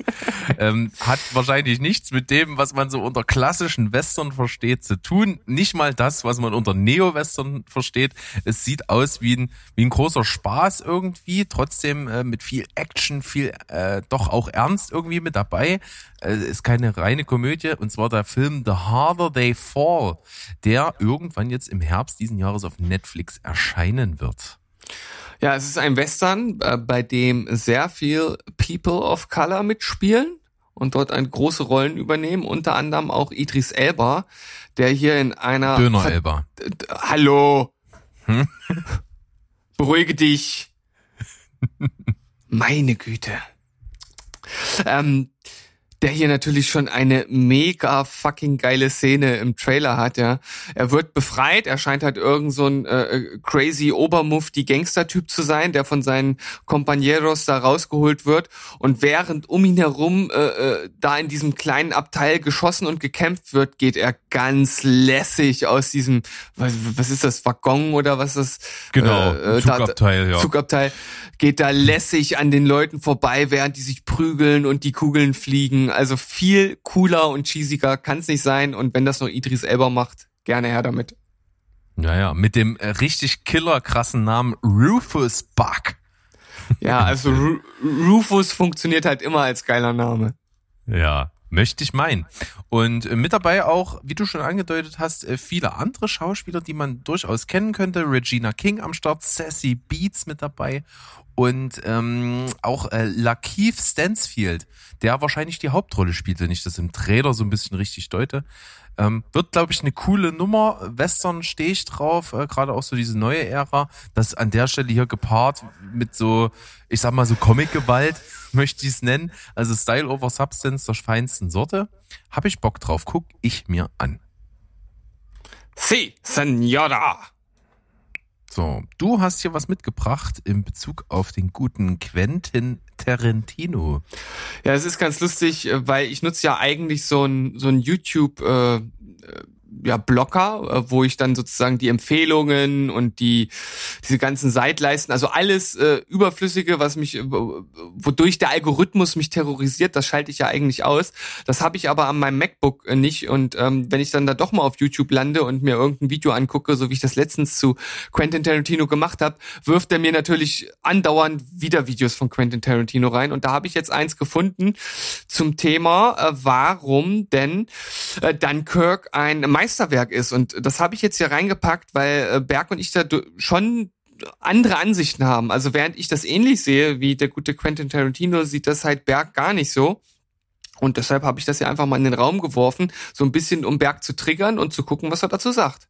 ähm, hat wahrscheinlich nichts mit dem, was man so unter klassischen Western versteht, zu tun. Nicht mal das, was man unter Neo-Western versteht. Es sieht aus wie ein, wie ein großer Spaß irgendwie, trotzdem äh, mit viel Action, viel äh, doch auch Ernst irgendwie mit dabei. Äh, ist keine reine Komödie und zwar der Film The Harder They Fall, der irgendwann jetzt im Herbst diesen Jahres auf Netflix erscheinen wird. Ja, es ist ein Western, äh, bei dem sehr viel People of Color mitspielen und dort eine große Rollen übernehmen, unter anderem auch Idris Elba, der hier in einer Döner Elba. Hallo. Hm? Beruhige dich. Meine Güte. Ähm, der hier natürlich schon eine mega fucking geile Szene im Trailer hat, ja. Er wird befreit, er scheint halt irgend so ein äh, äh crazy Obermufti Gangster-Typ zu sein, der von seinen Compañeros da rausgeholt wird und während um ihn herum äh, äh, da in diesem kleinen Abteil geschossen und gekämpft wird, geht er ganz lässig aus diesem, was, was ist das, Waggon oder was ist das? Genau, äh, äh Zugabteil, da, ja. Zugabteil geht da lässig an den Leuten vorbei, während die sich prügeln und die Kugeln fliegen. Also viel cooler und cheesiger kann es nicht sein. Und wenn das noch Idris Elba macht, gerne her damit. Ja, ja, mit dem äh, richtig killer krassen Namen Rufus Buck. Ja, also Ru Rufus funktioniert halt immer als geiler Name. Ja, Möchte ich meinen. Und äh, mit dabei auch, wie du schon angedeutet hast, äh, viele andere Schauspieler, die man durchaus kennen könnte. Regina King am Start, Sassy Beats mit dabei und ähm, auch äh, Lakeith Stansfield, der wahrscheinlich die Hauptrolle spielt, wenn ich das im Trailer so ein bisschen richtig deute. Ähm, wird, glaube ich, eine coole Nummer. Western stehe ich drauf, äh, gerade auch so diese neue Ära. Das an der Stelle hier gepaart mit so, ich sag mal so Comic-Gewalt, möchte ich es nennen. Also Style over Substance der feinsten Sorte. Hab ich Bock drauf. Guck ich mir an. Si, Senora. So, du hast hier was mitgebracht in Bezug auf den guten Quentin Tarantino. Ja, es ist ganz lustig, äh, weil ich nutze ja eigentlich so ein, so ein YouTube äh, ja, Blocker, äh, wo ich dann sozusagen die Empfehlungen und die diese ganzen Seitleisten, also alles äh, Überflüssige, was mich, wodurch der Algorithmus mich terrorisiert, das schalte ich ja eigentlich aus. Das habe ich aber an meinem MacBook äh, nicht. Und ähm, wenn ich dann da doch mal auf YouTube lande und mir irgendein Video angucke, so wie ich das letztens zu Quentin Tarantino gemacht habe, wirft er mir natürlich andauernd wieder Videos von Quentin Tarantino rein. Und da habe ich jetzt eins gefunden zum Thema, äh, warum denn äh, Dunkirk ein Meisterwerk ist. Und das habe ich jetzt hier reingepackt, weil äh, Berg und ich da schon andere Ansichten haben. Also während ich das ähnlich sehe wie der gute Quentin Tarantino, sieht das halt Berg gar nicht so. Und deshalb habe ich das hier einfach mal in den Raum geworfen, so ein bisschen um Berg zu triggern und zu gucken, was er dazu sagt.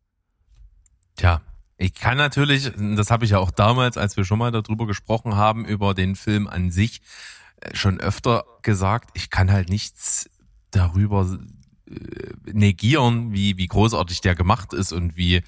Tja, ich kann natürlich, das habe ich ja auch damals, als wir schon mal darüber gesprochen haben, über den Film an sich, äh, schon öfter gesagt, ich kann halt nichts darüber negieren, wie, wie großartig der gemacht ist und wie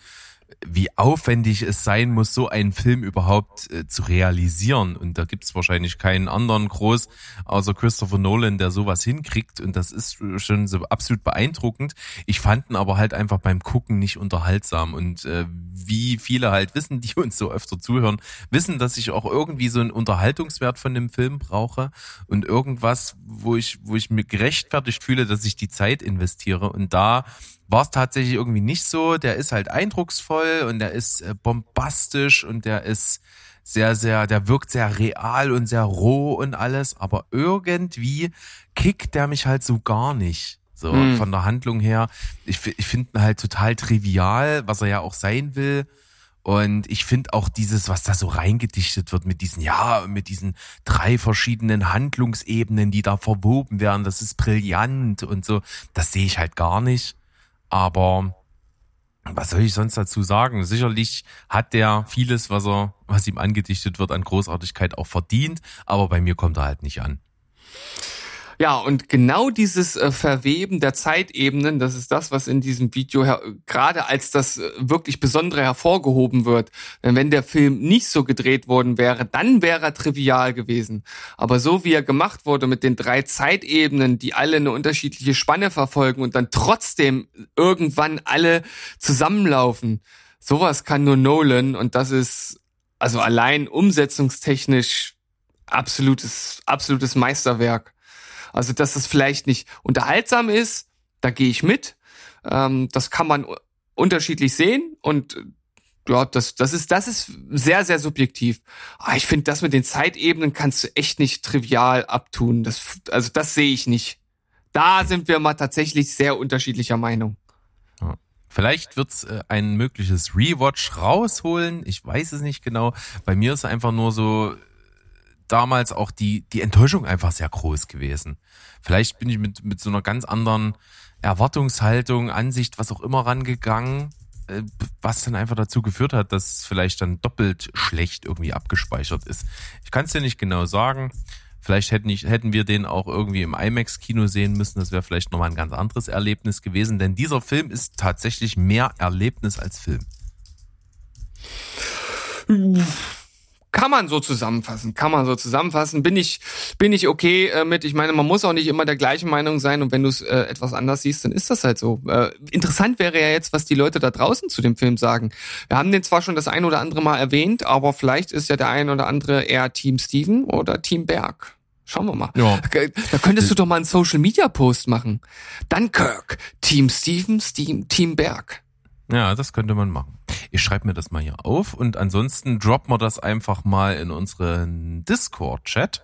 wie aufwendig es sein muss, so einen Film überhaupt äh, zu realisieren. Und da gibt es wahrscheinlich keinen anderen groß, außer Christopher Nolan, der sowas hinkriegt. Und das ist schon so absolut beeindruckend. Ich fand ihn aber halt einfach beim Gucken nicht unterhaltsam. Und äh, wie viele halt wissen, die uns so öfter zuhören, wissen, dass ich auch irgendwie so einen Unterhaltungswert von dem Film brauche und irgendwas, wo ich, wo ich mir gerechtfertigt fühle, dass ich die Zeit investiere. Und da war es tatsächlich irgendwie nicht so. Der ist halt eindrucksvoll und der ist äh, bombastisch und der ist sehr, sehr, der wirkt sehr real und sehr roh und alles, aber irgendwie kickt der mich halt so gar nicht. So hm. von der Handlung her. Ich, ich finde ihn halt total trivial, was er ja auch sein will. Und ich finde auch dieses, was da so reingedichtet wird mit diesen, ja, mit diesen drei verschiedenen Handlungsebenen, die da verwoben werden, das ist brillant und so, das sehe ich halt gar nicht. Aber was soll ich sonst dazu sagen? Sicherlich hat der vieles, was er, was ihm angedichtet wird, an Großartigkeit auch verdient, aber bei mir kommt er halt nicht an. Ja, und genau dieses äh, Verweben der Zeitebenen, das ist das, was in diesem Video gerade als das äh, wirklich Besondere hervorgehoben wird. Denn wenn der Film nicht so gedreht worden wäre, dann wäre er trivial gewesen. Aber so wie er gemacht wurde mit den drei Zeitebenen, die alle eine unterschiedliche Spanne verfolgen und dann trotzdem irgendwann alle zusammenlaufen, sowas kann nur Nolan und das ist also allein umsetzungstechnisch absolutes, absolutes Meisterwerk. Also, dass es vielleicht nicht unterhaltsam ist, da gehe ich mit. Ähm, das kann man unterschiedlich sehen und ja, das, das ist, das ist sehr, sehr subjektiv. Aber ah, ich finde, das mit den Zeitebenen kannst du echt nicht trivial abtun. Das, also das sehe ich nicht. Da sind wir mal tatsächlich sehr unterschiedlicher Meinung. Ja. Vielleicht wird's äh, ein mögliches Rewatch rausholen. Ich weiß es nicht genau. Bei mir ist einfach nur so, damals auch die, die Enttäuschung einfach sehr groß gewesen. Vielleicht bin ich mit, mit so einer ganz anderen Erwartungshaltung, Ansicht, was auch immer rangegangen, äh, was dann einfach dazu geführt hat, dass es vielleicht dann doppelt schlecht irgendwie abgespeichert ist. Ich kann es dir nicht genau sagen. Vielleicht hätten, ich, hätten wir den auch irgendwie im IMAX-Kino sehen müssen. Das wäre vielleicht nochmal ein ganz anderes Erlebnis gewesen, denn dieser Film ist tatsächlich mehr Erlebnis als Film. Kann man so zusammenfassen, kann man so zusammenfassen. Bin ich, bin ich okay äh, mit. Ich meine, man muss auch nicht immer der gleichen Meinung sein und wenn du es äh, etwas anders siehst, dann ist das halt so. Äh, interessant wäre ja jetzt, was die Leute da draußen zu dem Film sagen. Wir haben den zwar schon das ein oder andere Mal erwähnt, aber vielleicht ist ja der ein oder andere eher Team Steven oder Team Berg. Schauen wir mal. Ja. Da könntest du doch mal einen Social Media Post machen. Dunkirk, Team Steven, Team, Team Berg. Ja, das könnte man machen. Ich schreibe mir das mal hier auf und ansonsten droppen wir das einfach mal in unseren Discord-Chat.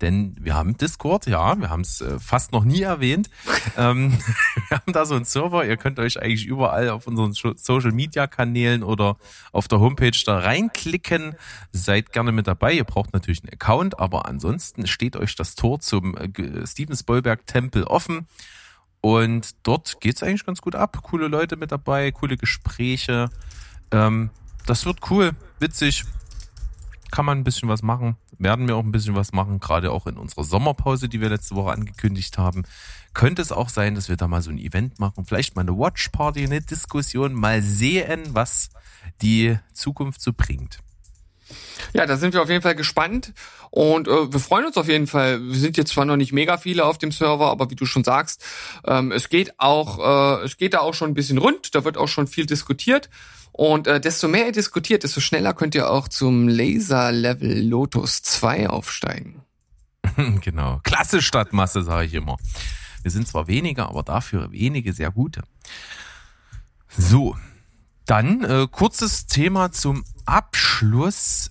Denn wir haben Discord, ja, wir haben es äh, fast noch nie erwähnt. ähm, wir haben da so einen Server, ihr könnt euch eigentlich überall auf unseren Social-Media-Kanälen oder auf der Homepage da reinklicken. Seid gerne mit dabei. Ihr braucht natürlich einen Account, aber ansonsten steht euch das Tor zum äh, Steven Spoilberg-Tempel offen. Und dort geht's eigentlich ganz gut ab. Coole Leute mit dabei, coole Gespräche. Ähm, das wird cool, witzig. Kann man ein bisschen was machen. Werden wir auch ein bisschen was machen, gerade auch in unserer Sommerpause, die wir letzte Woche angekündigt haben. Könnte es auch sein, dass wir da mal so ein Event machen, vielleicht mal eine Watch-Party, eine Diskussion, mal sehen, was die Zukunft so bringt. Ja, da sind wir auf jeden Fall gespannt und äh, wir freuen uns auf jeden Fall. Wir sind jetzt zwar noch nicht mega viele auf dem Server, aber wie du schon sagst, ähm, es geht auch, äh, es geht da auch schon ein bisschen rund. Da wird auch schon viel diskutiert und äh, desto mehr ihr diskutiert, desto schneller könnt ihr auch zum Laser Level Lotus 2 aufsteigen. genau, klasse Stadtmasse sage ich immer. Wir sind zwar weniger, aber dafür wenige sehr gute. So, dann äh, kurzes Thema zum Abschluss.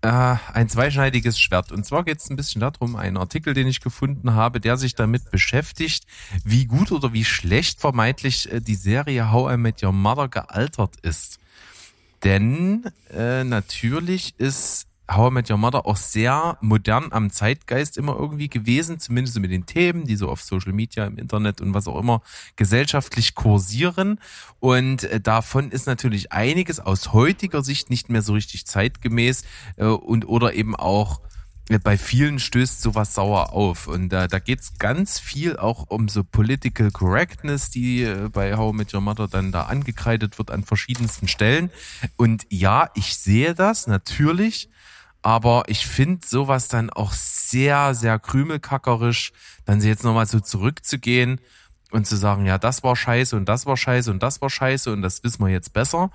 Äh, ein zweischneidiges Schwert. Und zwar geht es ein bisschen darum, einen Artikel, den ich gefunden habe, der sich damit beschäftigt, wie gut oder wie schlecht vermeintlich äh, die Serie How I Met Your Mother gealtert ist. Denn äh, natürlich ist How I Met Your Mother auch sehr modern am Zeitgeist immer irgendwie gewesen, zumindest mit den Themen, die so auf Social Media, im Internet und was auch immer gesellschaftlich kursieren. Und äh, davon ist natürlich einiges aus heutiger Sicht nicht mehr so richtig zeitgemäß äh, und oder eben auch äh, bei vielen stößt sowas sauer auf. Und äh, da geht's ganz viel auch um so Political Correctness, die bei How I Met Your Mother dann da angekreidet wird an verschiedensten Stellen. Und ja, ich sehe das natürlich. Aber ich finde sowas dann auch sehr, sehr krümelkackerisch, dann jetzt nochmal so zurückzugehen und zu sagen, ja, das war scheiße und das war scheiße und das war scheiße und das wissen wir jetzt besser,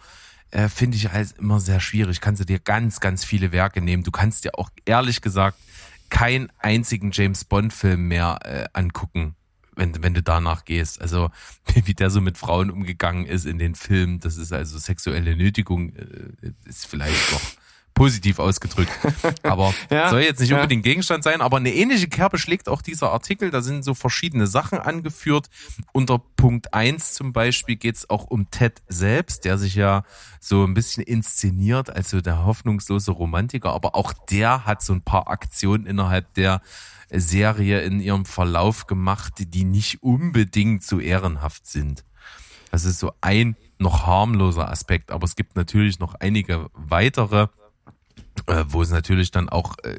äh, finde ich halt immer sehr schwierig. Kannst du dir ganz, ganz viele Werke nehmen. Du kannst dir auch ehrlich gesagt keinen einzigen James Bond-Film mehr äh, angucken, wenn, wenn du danach gehst. Also wie der so mit Frauen umgegangen ist in den Filmen, das ist also sexuelle Nötigung, äh, ist vielleicht doch positiv ausgedrückt. Aber Ja, soll jetzt nicht ja. unbedingt Gegenstand sein, aber eine ähnliche Kerbe schlägt auch dieser Artikel. Da sind so verschiedene Sachen angeführt. Unter Punkt eins zum Beispiel geht es auch um Ted selbst, der sich ja so ein bisschen inszeniert als so der hoffnungslose Romantiker, aber auch der hat so ein paar Aktionen innerhalb der Serie in ihrem Verlauf gemacht, die nicht unbedingt so ehrenhaft sind. Das ist so ein noch harmloser Aspekt, aber es gibt natürlich noch einige weitere, äh, wo es natürlich dann auch äh,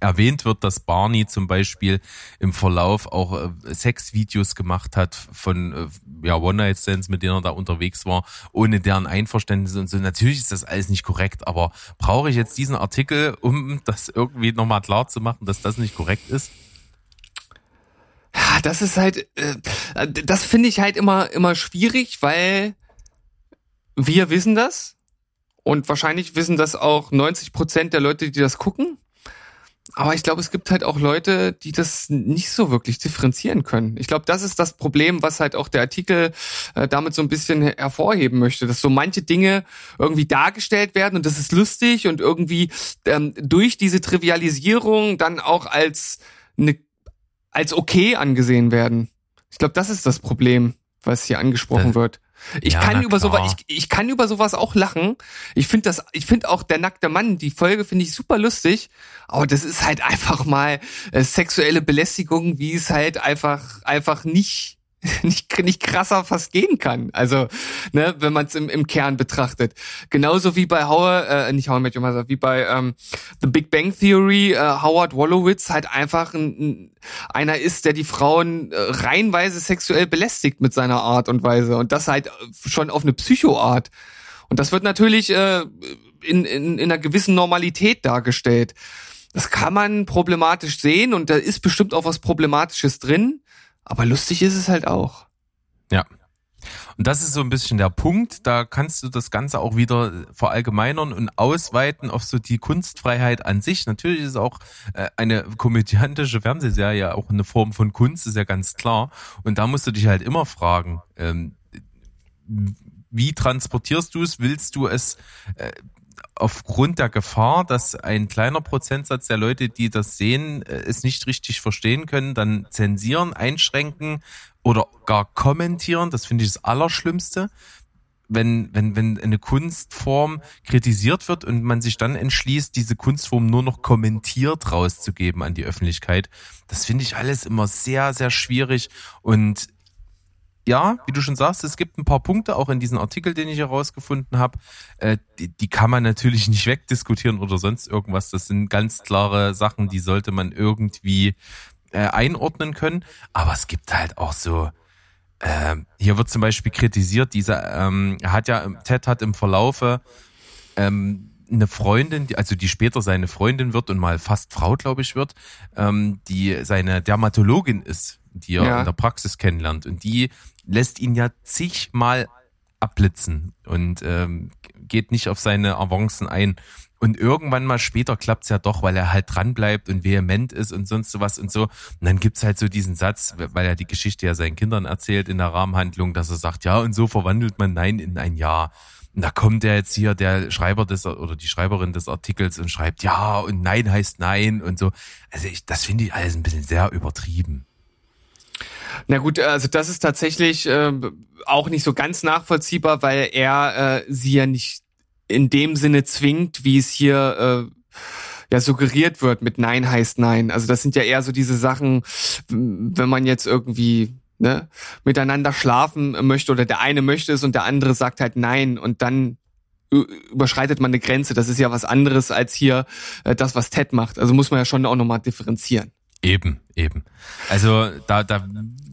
erwähnt wird, dass Barney zum Beispiel im Verlauf auch äh, Sexvideos gemacht hat von äh, ja, One-Night-Stands, mit denen er da unterwegs war, ohne deren Einverständnis und so. Natürlich ist das alles nicht korrekt, aber brauche ich jetzt diesen Artikel, um das irgendwie nochmal klar zu machen, dass das nicht korrekt ist? Das ist halt, äh, das finde ich halt immer, immer schwierig, weil wir wissen das und wahrscheinlich wissen das auch 90 Prozent der Leute, die das gucken. Aber ich glaube, es gibt halt auch Leute, die das nicht so wirklich differenzieren können. Ich glaube, das ist das Problem, was halt auch der Artikel äh, damit so ein bisschen her- hervorheben möchte, dass so manche Dinge irgendwie dargestellt werden und das ist lustig und irgendwie ähm, durch diese Trivialisierung dann auch als eine als okay angesehen werden. Ich glaube, das ist das Problem, was hier angesprochen Äh, wird. Ich ja, kann über sowas, ich, ich kann über sowas auch lachen. Ich finde das, ich finde auch der nackte Mann, die Folge finde ich super lustig, aber das ist halt einfach mal äh, sexuelle Belästigung, wie es halt einfach, einfach nicht, nicht, nicht krasser fast gehen kann. Also, ne, wenn man es im, im Kern betrachtet. Genauso wie bei How, äh, nicht How I Met Your Mother, wie bei ähm, The Big Bang Theory, äh, Howard Wolowitz halt einfach ein, ein, einer ist, der die Frauen äh, reihenweise sexuell belästigt mit seiner Art und Weise und das halt äh, schon auf eine Psychoart. Und das wird natürlich äh, in, in, in einer gewissen Normalität dargestellt. Das kann man problematisch sehen und da ist bestimmt auch was Problematisches drin, aber lustig ist es halt auch. Ja. Und das ist so ein bisschen der Punkt. Da kannst du das Ganze auch wieder verallgemeinern und ausweiten auf so die Kunstfreiheit an sich. Natürlich ist auch äh, eine komödiantische Fernsehserie auch eine Form von Kunst, ist ja ganz klar. Und da musst du dich halt immer fragen, ähm, wie transportierst du es? Willst du es äh, aufgrund der Gefahr, dass ein kleiner Prozentsatz der Leute, die das sehen, äh, es nicht richtig verstehen können, dann zensieren, einschränken oder gar kommentieren? Das finde ich das Allerschlimmste. Wenn, wenn, wenn eine Kunstform kritisiert wird und man sich dann entschließt, diese Kunstform nur noch kommentiert rauszugeben an die Öffentlichkeit, das finde ich alles immer sehr, sehr schwierig und ja, wie du schon sagst, es gibt ein paar Punkte auch in diesem Artikel, den ich herausgefunden habe. Äh, die, die kann man natürlich nicht wegdiskutieren oder sonst irgendwas. Das sind ganz klare Sachen, die sollte man irgendwie äh, einordnen können. Aber es gibt halt auch so. ähm, hier wird zum Beispiel kritisiert, dieser ähm, hat ja Ted hat im Verlaufe ähm, eine Freundin, die, also die später seine Freundin wird und mal fast Frau, glaube ich, wird, ähm, die seine Dermatologin ist, die er Ja. in der Praxis kennenlernt. Und die lässt ihn ja zigmal abblitzen und ähm, geht nicht auf seine Avancen ein. Und irgendwann mal später klappt's ja doch, weil er halt dran bleibt und vehement ist und sonst sowas und so. Und dann gibt's halt so diesen Satz, weil er die Geschichte ja seinen Kindern erzählt in der Rahmenhandlung, dass er sagt, ja, und so verwandelt man Nein in ein Ja. Und da kommt der jetzt hier, der Schreiber des oder die Schreiberin des Artikels und schreibt Ja und Nein heißt Nein und so. Also ich, das finde ich alles ein bisschen sehr übertrieben. Na gut, also das ist tatsächlich äh, auch nicht so ganz nachvollziehbar, weil er äh, sie ja nicht in dem Sinne zwingt, wie es hier äh, ja suggeriert wird mit Nein heißt Nein. Also das sind ja eher so diese Sachen, wenn man jetzt irgendwie ne, miteinander schlafen möchte oder der eine möchte es und der andere sagt halt Nein und dann überschreitet man eine Grenze. Das ist ja was anderes als hier äh, das, was Ted macht. Also muss man ja schon auch nochmal differenzieren. Eben, eben. Also da, da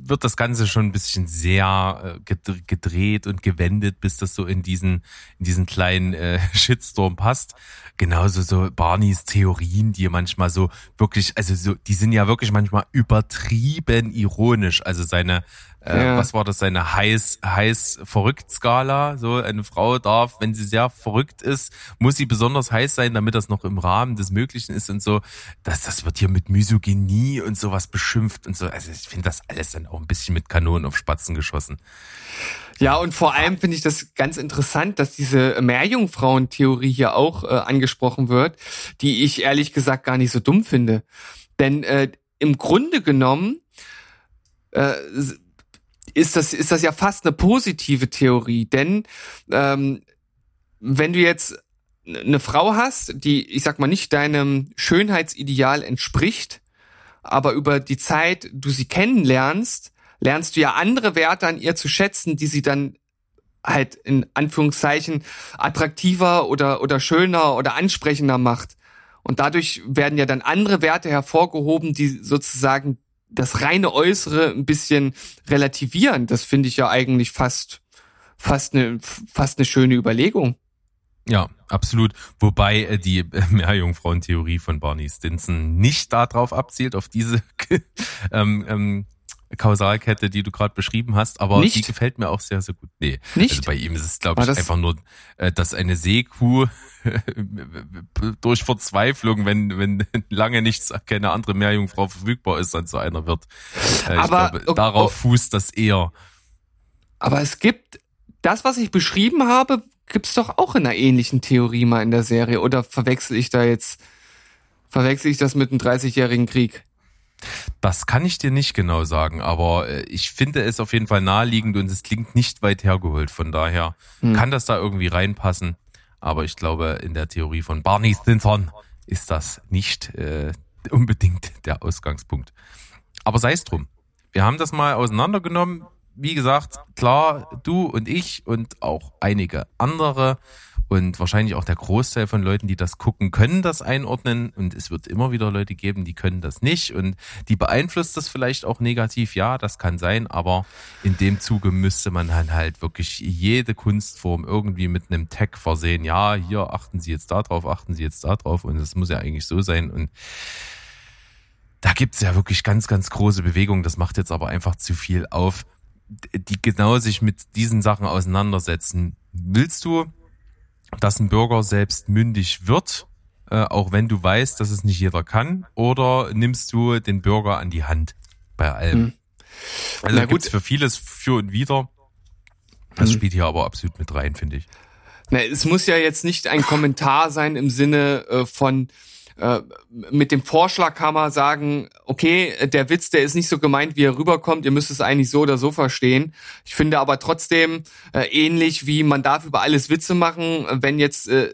wird das Ganze schon ein bisschen sehr äh, ged- gedreht und gewendet, bis das so in diesen, in diesen kleinen äh, Shitstorm passt. Genauso so Barneys Theorien, die manchmal so wirklich, also so, die sind ja wirklich manchmal übertrieben ironisch. Also seine, äh, Ja. was war das, seine heiß, heiß verrückt Skala. So eine Frau darf, wenn sie sehr verrückt ist, muss sie besonders heiß sein, damit das noch im Rahmen des Möglichen ist und so. Das, das wird hier mit Misogynie und so sowas beschimpft und so. Also ich finde das alles dann auch ein bisschen mit Kanonen auf Spatzen geschossen. Ja, und vor allem finde ich das ganz interessant, dass diese Meerjungfrauentheorie hier auch äh, angesprochen wird, die ich ehrlich gesagt gar nicht so dumm finde. Denn äh, im Grunde genommen äh, ist das, ist das ja fast eine positive Theorie. Denn ähm, wenn du jetzt eine Frau hast, die, ich sag mal, nicht deinem Schönheitsideal entspricht, aber über die Zeit du sie kennenlernst, lernst du ja andere Werte an ihr zu schätzen, die sie dann halt in Anführungszeichen attraktiver oder, oder schöner oder ansprechender macht. Und dadurch werden ja dann andere Werte hervorgehoben, die sozusagen das reine Äußere ein bisschen relativieren. Das finde ich ja eigentlich fast, fast eine, fast eine schöne Überlegung. Ja, absolut. Wobei äh, die äh, Meerjungfrauentheorie von Barney Stinson nicht darauf abzielt, auf diese ähm, ähm, Kausalkette, die du gerade beschrieben hast, aber Nicht? die gefällt mir auch sehr, sehr gut. Nee, Nicht? also bei ihm ist es, glaube ich, einfach nur, äh, dass eine Seekuh durch Verzweiflung, wenn, wenn lange nichts, keine andere Meerjungfrau verfügbar ist, dann zu einer wird. Äh, Aber- ich glaube, oh, darauf fußt das eher. Aber es gibt, das, was ich beschrieben habe, gibt's doch auch in einer ähnlichen Theorie mal in der Serie. Oder verwechsel ich da jetzt, verwechsel ich das mit einem 30-jährigen Krieg? Das kann ich dir nicht genau sagen, aber äh, ich finde es auf jeden Fall naheliegend und es klingt nicht weit hergeholt. Von daher Hm. kann das da irgendwie reinpassen. Aber ich glaube, in der Theorie von Barney Stinson ist das nicht äh, unbedingt der Ausgangspunkt. Aber sei es drum. Wir haben das mal auseinandergenommen. Wie gesagt, klar, du und ich und auch einige andere und wahrscheinlich auch der Großteil von Leuten, die das gucken, können das einordnen. Und es wird immer wieder Leute geben, die können das nicht. Und die beeinflusst das vielleicht auch negativ. Ja, das kann sein. Aber in dem Zuge müsste man dann halt wirklich jede Kunstform irgendwie mit einem Tag versehen. Ja, hier achten Sie jetzt da drauf, achten Sie jetzt da drauf. Und das muss ja eigentlich so sein. Und da gibt's ja wirklich ganz, ganz große Bewegungen. Das macht jetzt aber einfach zu viel auf, die genau sich mit diesen Sachen auseinandersetzen. Willst du, dass ein Bürger selbst mündig wird, äh, auch wenn du weißt, dass es nicht jeder kann? Oder nimmst du den Bürger an die Hand bei allem? Hm. Also Na gut. für vieles für und wider. Das Hm. spielt hier aber absolut mit rein, finde ich. Na, es muss ja jetzt nicht ein Kommentar sein im Sinne äh, von äh, mit dem Vorschlag kann man sagen, okay, der Witz, der ist nicht so gemeint, wie er rüberkommt, ihr müsst es eigentlich so oder so verstehen. Ich finde aber trotzdem äh, ähnlich wie man darf über alles Witze machen, wenn jetzt äh,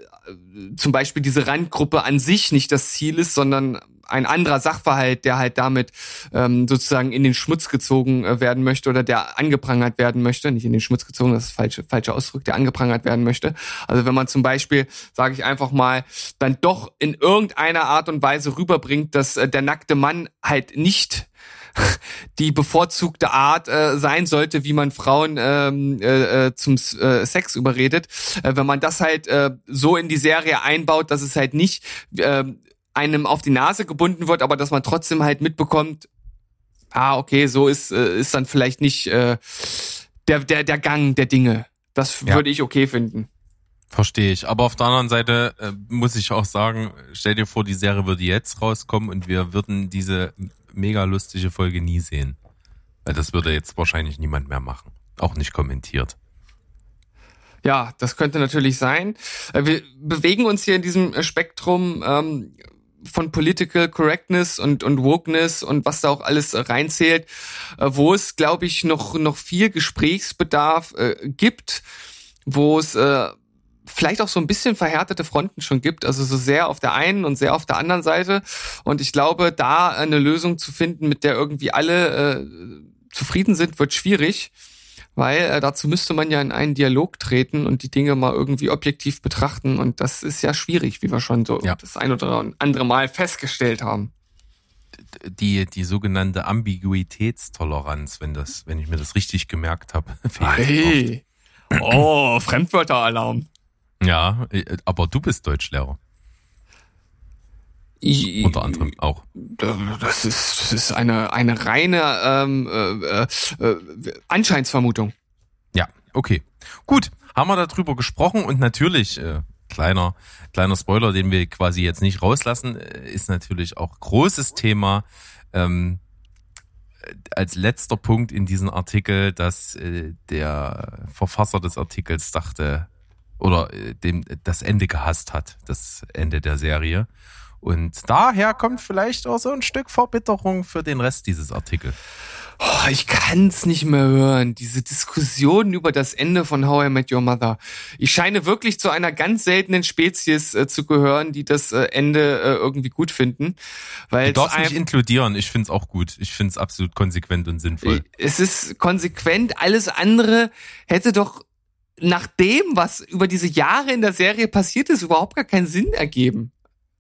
zum Beispiel diese Randgruppe an sich nicht das Ziel ist, sondern ein anderer Sachverhalt, der halt damit ähm, sozusagen in den Schmutz gezogen äh, werden möchte oder der angeprangert werden möchte, nicht in den Schmutz gezogen, das ist falsche falscher Ausdruck, der angeprangert werden möchte. Also wenn man zum Beispiel, sage ich einfach mal, dann doch in irgendeiner Art und Weise rüberbringt, dass äh, der nackte Mann halt nicht die bevorzugte Art äh, sein sollte, wie man Frauen ähm, äh, äh, zum äh, Sex überredet. Äh, wenn man das halt äh, so in die Serie einbaut, dass es halt nicht äh, einem auf die Nase gebunden wird, aber dass man trotzdem halt mitbekommt, ah, okay, so ist, äh, ist dann vielleicht nicht äh, der, der, der Gang der Dinge. Das Ja. würde ich okay finden. Verstehe ich. Aber auf der anderen Seite äh, muss ich auch sagen, stell dir vor, die Serie würde jetzt rauskommen und wir würden diese mega lustige Folge nie sehen. Weil das würde jetzt wahrscheinlich niemand mehr machen. Auch nicht kommentiert. Ja, das könnte natürlich sein. Äh, Wir bewegen uns hier in diesem Spektrum ähm, von Political Correctness und, und Wokeness und was da auch alles äh, reinzählt, äh, wo es, glaube ich, noch, noch viel Gesprächsbedarf äh, gibt, wo es äh, vielleicht auch so ein bisschen verhärtete Fronten schon gibt, also so sehr auf der einen und sehr auf der anderen Seite. Und ich glaube, da eine Lösung zu finden, mit der irgendwie alle äh, zufrieden sind, wird schwierig. Weil äh, dazu müsste man ja in einen Dialog treten und die Dinge mal irgendwie objektiv betrachten. Und das ist ja schwierig, wie wir schon so Ja. das ein oder andere Mal festgestellt haben. Die, die sogenannte Ambiguitätstoleranz, wenn das, wenn ich mir das richtig gemerkt habe. Hey. Oh, Fremdwörteralarm. Ja, äh, aber du bist Deutschlehrer. I- Unter anderem auch. Das ist, das ist eine, eine reine ähm, äh, äh, äh, Anscheinsvermutung. Ja, okay. Gut, haben wir darüber gesprochen und natürlich, äh, kleiner, kleiner Spoiler, den wir quasi jetzt nicht rauslassen, äh, ist natürlich auch großes Thema ähm, als letzter Punkt in diesem Artikel, dass äh, der Verfasser des Artikels dachte oder äh, dem das Ende gehasst hat, das Ende der Serie. Und daher kommt vielleicht auch so ein Stück Verbitterung für den Rest dieses Artikels. Oh, ich kann's nicht mehr hören. Diese Diskussionen über das Ende von How I Met Your Mother. Ich scheine wirklich zu einer ganz seltenen Spezies äh, zu gehören, die das äh, Ende äh, irgendwie gut finden. Weil Du darfst mich inkludieren. Ich find's auch gut. Ich find's absolut konsequent und sinnvoll. es ist konsequent. Alles andere hätte doch nach dem, was über diese Jahre in der Serie passiert ist, überhaupt gar keinen Sinn ergeben.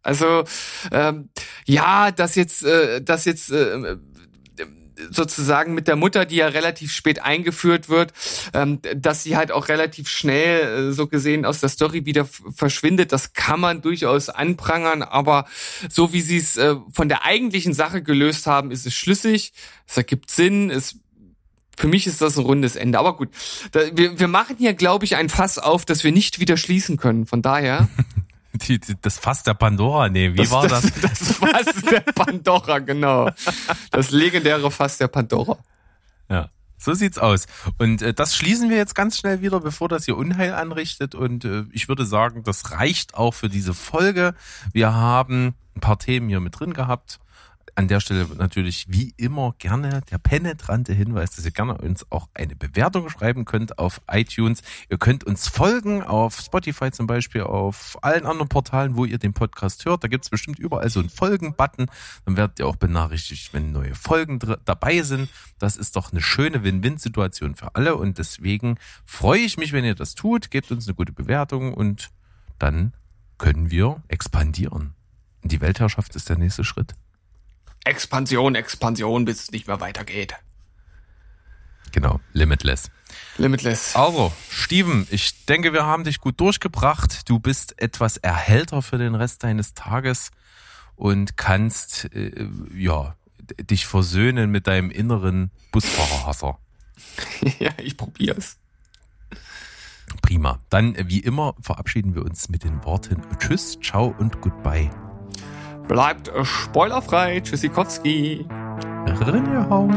Also ähm, ja, dass jetzt, äh, dass jetzt äh, sozusagen mit der Mutter, die ja relativ spät eingeführt wird, ähm, dass sie halt auch relativ schnell äh, so gesehen aus der Story wieder verschwindet. Das kann man durchaus anprangern, aber so wie sie es äh, von der eigentlichen Sache gelöst haben, ist es schlüssig. Es ergibt Sinn. Es für mich ist das ein rundes Ende. Aber gut, da, wir, wir machen hier, glaube ich, ein Fass auf, das wir nicht wieder schließen können. Von daher. Die, die, das Fass der Pandora, nee, wie war das? Das, das Fass der Pandora, genau. Das legendäre Fass der Pandora. Ja, so sieht's aus. Und äh, das schließen wir jetzt ganz schnell wieder, bevor das hier Unheil anrichtet. Und äh, ich würde sagen, das reicht auch für diese Folge. Wir haben ein paar Themen hier mit drin gehabt. An der Stelle natürlich wie immer gerne der penetrante Hinweis, dass ihr gerne uns auch eine Bewertung schreiben könnt auf iTunes. Ihr könnt uns folgen auf Spotify zum Beispiel, auf allen anderen Portalen, wo ihr den Podcast hört. Da gibt's bestimmt überall so einen Folgen-Button. Dann werdet ihr auch benachrichtigt, wenn neue Folgen dabei sind. Das ist doch eine schöne Win-Win-Situation für alle und deswegen freue ich mich, wenn ihr das tut. Gebt uns eine gute Bewertung und dann können wir expandieren. Die Weltherrschaft ist der nächste Schritt. Expansion, Expansion, bis es nicht mehr weitergeht. Genau, limitless. Limitless. Also, Steven, ich denke, wir haben dich gut durchgebracht. Du bist etwas erhellter für den Rest deines Tages und kannst äh, ja dich versöhnen mit deinem inneren Busfahrerhasser. ja, ich probier's. Prima. Dann, äh, wie immer, verabschieden wir uns mit den Worten Tschüss, Ciao und Goodbye. Bleibt spoilerfrei. Tschüssikowski. Rinnehauen.